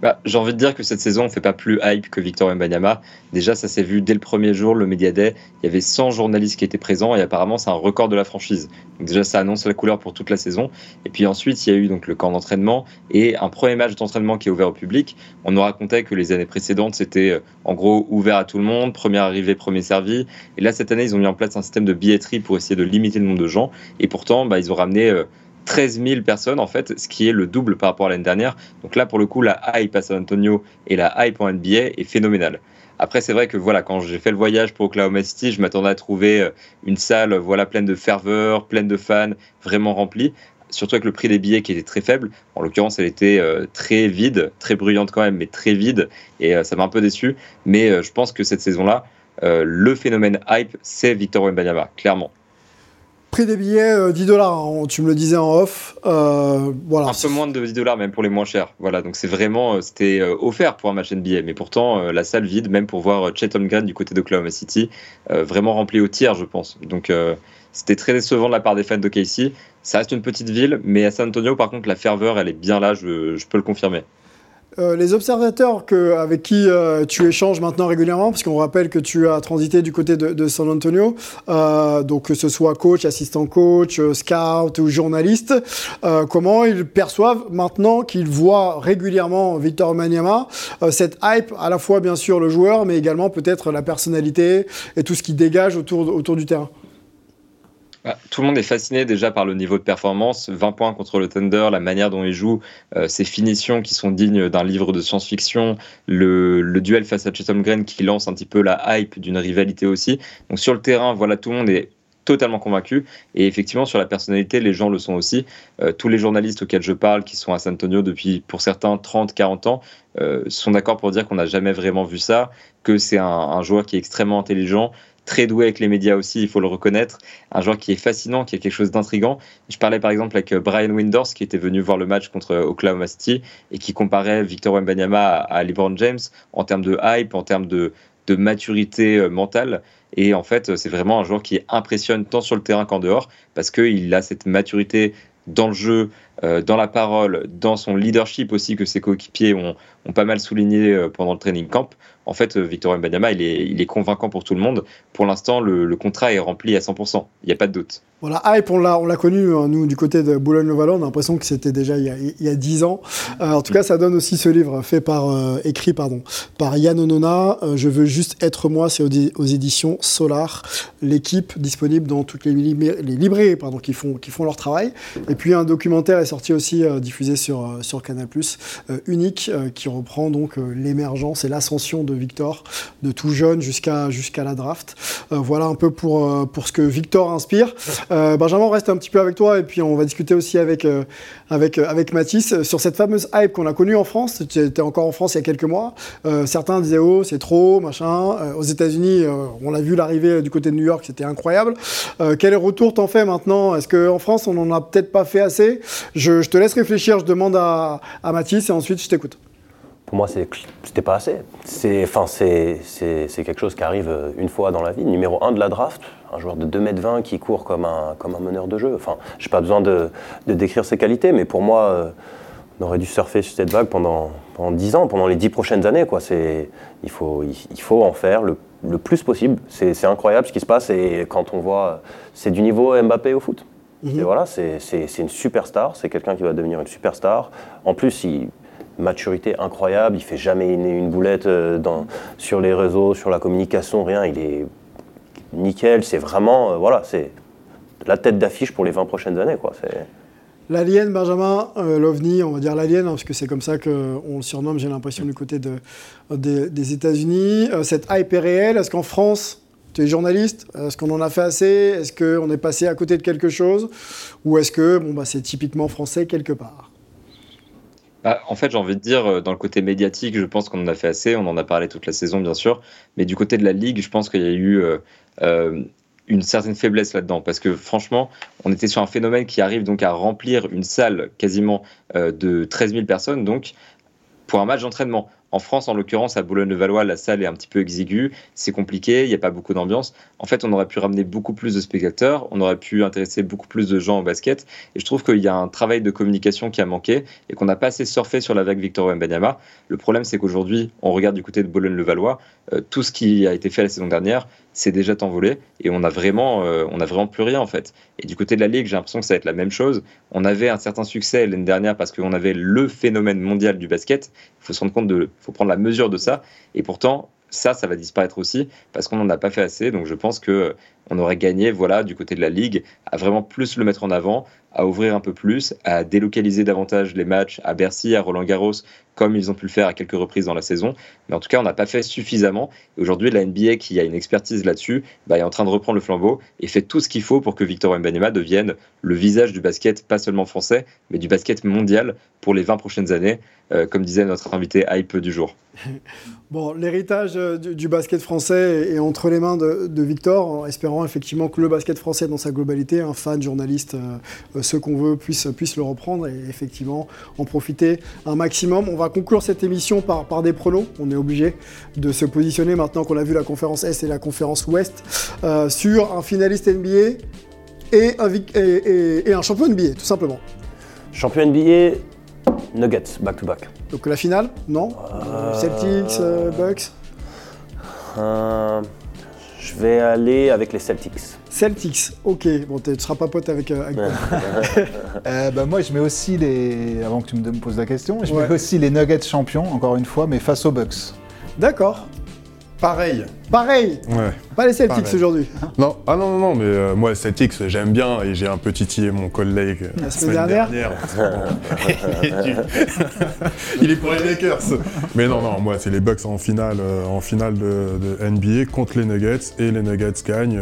Bah, J'ai envie de dire que cette saison, on ne fait pas plus hype que Victor Wembanyama. Déjà, ça s'est vu dès le premier jour, le Media Day. Il y avait 100 journalistes qui étaient présents et apparemment, c'est un record de la franchise. Donc déjà, ça annonce la couleur pour toute la saison. Et puis ensuite, il y a eu donc le camp d'entraînement et un premier match d'entraînement qui est ouvert au public. On nous racontait que les années précédentes, c'était euh, en gros ouvert à tout le monde, première arrivée, premier servi. Et là, cette année, ils ont mis en place un système de billetterie pour essayer de limiter le nombre de gens. Et pourtant, bah, ils ont ramené... euh, 13 000 personnes en fait, ce qui est le double par rapport à l'année dernière. Donc là, pour le coup, la hype à San Antonio et la hype en NBA est phénoménale. Après, c'est vrai que voilà, quand j'ai fait le voyage pour Oklahoma City, je m'attendais à trouver euh, une salle voilà pleine de ferveur, pleine de fans, vraiment remplie. Surtout avec le prix des billets qui était très faible. En l'occurrence, elle était euh, très vide, très bruyante quand même, mais très vide. Et euh, ça m'a un peu déçu. Mais euh, je pense que cette saison-là, euh, le phénomène hype, c'est Victor Wembanyama, clairement. Prix des billets, euh, 10 dollars, tu me le disais en off. Euh, voilà. Un peu moins de 10 dollars, même pour les moins chers. Voilà, donc c'est vraiment, euh, c'était euh, offert pour un match NBA, mais pourtant la salle vide, même pour voir Chet Holmgren du côté d'Oklahoma City, vraiment rempli au tiers, je pense. Donc c'était très décevant de la part des fans de. Ça reste une petite ville, mais à San Antonio, par contre, la ferveur, elle est bien là, je peux le confirmer. Euh, les observateurs avec qui euh, tu échanges maintenant régulièrement, parce qu'on rappelle que tu as transité du côté de, San Antonio, euh, donc que ce soit coach, assistant coach, scout ou journaliste, comment ils perçoivent maintenant qu'ils voient régulièrement Victor Maniama, cette hype, à la fois bien sûr le joueur, mais également peut-être la personnalité et tout ce qui dégage autour, autour du terrain? Tout le monde est fasciné déjà par le niveau de performance. 20 points contre le Thunder, la manière dont il joue, euh, ses finitions qui sont dignes d'un livre de science-fiction, le, duel face à Chet Holmgren qui lance un petit peu la hype d'une rivalité aussi. Donc sur le terrain, voilà, tout le monde est totalement convaincu. Et effectivement, sur la personnalité, les gens le sont aussi. Euh, tous les journalistes auxquels je parle, qui sont à San Antonio depuis, pour certains, 30, 40 ans, euh, sont d'accord pour dire qu'on n'a jamais vraiment vu ça, que c'est un, un joueur qui est extrêmement intelligent, très doué avec les médias aussi, il faut le reconnaître. Un joueur qui est fascinant, qui a quelque chose d'intrigant. Je parlais par exemple avec euh, Brian Windors, qui était venu voir le match contre Oklahoma City et qui comparait Victor Wembanyama à, LeBron James en termes de hype, en termes de, maturité euh, mentale. Et en fait, c'est vraiment un joueur qui impressionne tant sur le terrain qu'en dehors, parce qu'il a cette maturité dans le jeu, euh, dans la parole, dans son leadership aussi que ses coéquipiers ont, pas mal souligné euh, pendant le training camp. En fait, euh, Victor Mbanyama, il est, il est convaincant pour tout le monde. Pour l'instant, le, le contrat est rempli à 100%. Il n'y a pas de doute. Voilà, hype, on l'a, on l'a connu, hein, nous, du côté de Boulogne-le-Vallon, on a l'impression que c'était déjà il y a, il y a 10 ans. Euh, en tout cas, ça donne aussi ce livre fait par, euh, écrit pardon, par Yann Onona, euh, Je veux juste être moi, c'est aux, di- aux éditions Solar, l'équipe disponible dans toutes les, libra- les librairies pardon, qui, font, qui font leur travail. Et puis un documentaire est sorti aussi, euh, diffusé sur, euh, sur Canal+, euh, unique, qui reprend donc l'émergence et l'ascension de Victor, de tout jeune jusqu'à la draft. Voilà un peu pour, pour ce que Victor inspire. Euh, Benjamin, on reste un petit peu avec toi et puis on va discuter aussi avec, euh, avec, euh, avec Mathis sur cette fameuse hype qu'on a connue en France. Tu étais encore en France il y a quelques mois. Euh, certains disaient oh c'est trop, machin. Aux États-Unis, on l'a vu l'arrivée du côté de New York, c'était incroyable. Quel retour t'en fais maintenant? Est-ce qu'en France on n'en a peut-être pas fait assez? Je, je te laisse réfléchir, je demande à, à Mathis et ensuite je t'écoute. Pour moi, c'était pas assez. C'est quelque chose qui arrive euh, une fois dans la vie. Numéro 1 de la draft, un joueur de 2m20 qui court comme un, comme un meneur de jeu. Enfin, j'ai pas besoin de, de décrire ses qualités, mais pour moi, euh, on aurait dû surfer sur cette vague pendant, pendant 10 ans, pendant les 10 prochaines années. Quoi. Il, faut, il, il faut en faire le, le plus possible. C'est incroyable ce qui se passe et quand on voit, c'est du niveau Mbappé au foot. Et voilà, c'est une superstar, c'est quelqu'un qui va devenir une superstar. En plus, il, maturité incroyable, il fait jamais une, une boulette euh, sur les réseaux, sur la communication, rien. Il est nickel, c'est vraiment, euh, voilà, c'est la tête d'affiche pour les 20 prochaines années. L'alien, Benjamin, euh, l'OVNI, on va dire l'alien, hein, parce que c'est comme ça qu'on le surnomme, j'ai l'impression, du côté de, des- des États-Unis. Euh, cette hype est réelle. Est-ce qu'en France, tu es journaliste? Est-ce qu'on en a fait assez? Est-ce qu'on est passé à côté de quelque chose? Ou est-ce que bon, bah, c'est typiquement français quelque part? Bah, en fait, j'ai envie de dire, euh, dans le côté médiatique, je pense qu'on en a fait assez. On en a parlé toute la saison, bien sûr. Mais du côté de la Ligue, je pense qu'il y a eu euh, euh, une certaine faiblesse là-dedans. Parce que franchement, on était sur un phénomène qui arrive donc à remplir une salle quasiment de 13 000 personnes, donc pour un match d'entraînement. En France, en l'occurrence, à Boulogne-le-Valois, la salle est un petit peu exiguë, c'est compliqué, il n'y a pas beaucoup d'ambiance. En fait, on aurait pu ramener beaucoup plus de spectateurs, on aurait pu intéresser beaucoup plus de gens au basket. Et je trouve qu'il y a un travail de communication qui a manqué et qu'on n'a pas assez surfé sur la vague Victor Wembanyama. Le problème, c'est qu'aujourd'hui, on regarde du côté de Boulogne-le-Valois, euh, tout ce qui a été fait la saison dernière, c'est déjà envolé et on a vraiment, euh, on a vraiment plus rien en fait. Et du côté de la ligue, j'ai l'impression que ça va être la même chose. On avait un certain succès l'année dernière parce qu'on avait le phénomène mondial du basket. Il faut se rendre compte de, faut prendre la mesure de ça. Et pourtant, ça, ça va disparaître aussi parce qu'on n'en a pas fait assez. Donc je pense que on aurait gagné, voilà, du côté de la ligue, à vraiment plus le mettre en avant, à ouvrir un peu plus, à délocaliser davantage les matchs à Bercy, à Roland Garros, comme ils ont pu le faire à quelques reprises dans la saison. Mais en tout cas, on n'a pas fait suffisamment. Et aujourd'hui, la NBA, qui a une expertise là-dessus, bah, est en train de reprendre le flambeau et fait tout ce qu'il faut pour que Victor Wembanyama devienne le visage du basket, pas seulement français, mais du basket mondial pour les 20 prochaines années, euh, comme disait notre invité hype du jour. <laughs> Bon, l'héritage euh, du, basket français est entre les mains de Victor, en espérant effectivement que le basket français dans sa globalité, un fan, journaliste, euh, euh, ceux qu'on veut, puisse, puisse le reprendre et effectivement en profiter un maximum. On va conclure cette émission par, par des pronos. On est obligé de se positionner maintenant qu'on a vu la conférence Est et la conférence Ouest euh, sur un finaliste NBA et un, et, et- et un champion NBA, tout simplement. Champion NBA, Nuggets, back-to-back. Donc la finale, non? Celtics, euh, Bucks? Euh, je vais aller avec les Celtics. Celtics, ok. Bon, tu ne seras pas pote avec, euh, avec. <laughs> Euh, bah, moi, je mets aussi les. Avant que tu me me poses la question, je Ouais. mets aussi les Nuggets champions, encore une fois, mais face aux Bucks. D'accord. Pareil. Pareil, Ouais. pas les Celtics aujourd'hui. Non, ah non, non, non, mais euh, moi, Celtics, j'aime bien et j'ai un peu titillé mon collègue euh, La semaine dernière. <laughs> Il est pour les Lakers. Mais non, non, moi, c'est les Bucks en finale, euh, en finale de, de NBA contre les Nuggets et les Nuggets gagnent.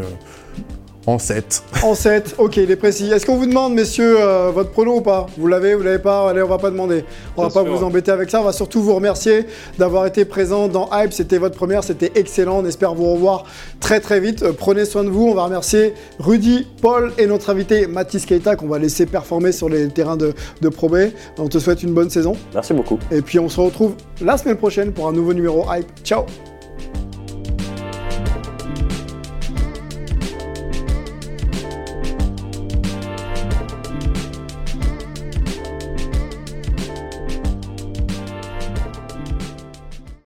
En 7. En 7, ok, il est précis. Est-ce qu'on vous demande, messieurs, euh, votre prono ou pas Vous l'avez, vous l'avez pas Allez, on va pas demander. On va pas sûr. vous embêter avec ça. On va surtout vous remercier d'avoir été présent dans Hype. C'était votre première, c'était excellent. On espère vous revoir très très vite. Euh, Prenez soin de vous. On va remercier Rudy, Paul et notre invité Mathis Keita qu'on va laisser performer sur les terrains de, de Pro B. On te souhaite une bonne saison. Merci beaucoup. Et puis on se retrouve la semaine prochaine pour un nouveau numéro Hype. Ciao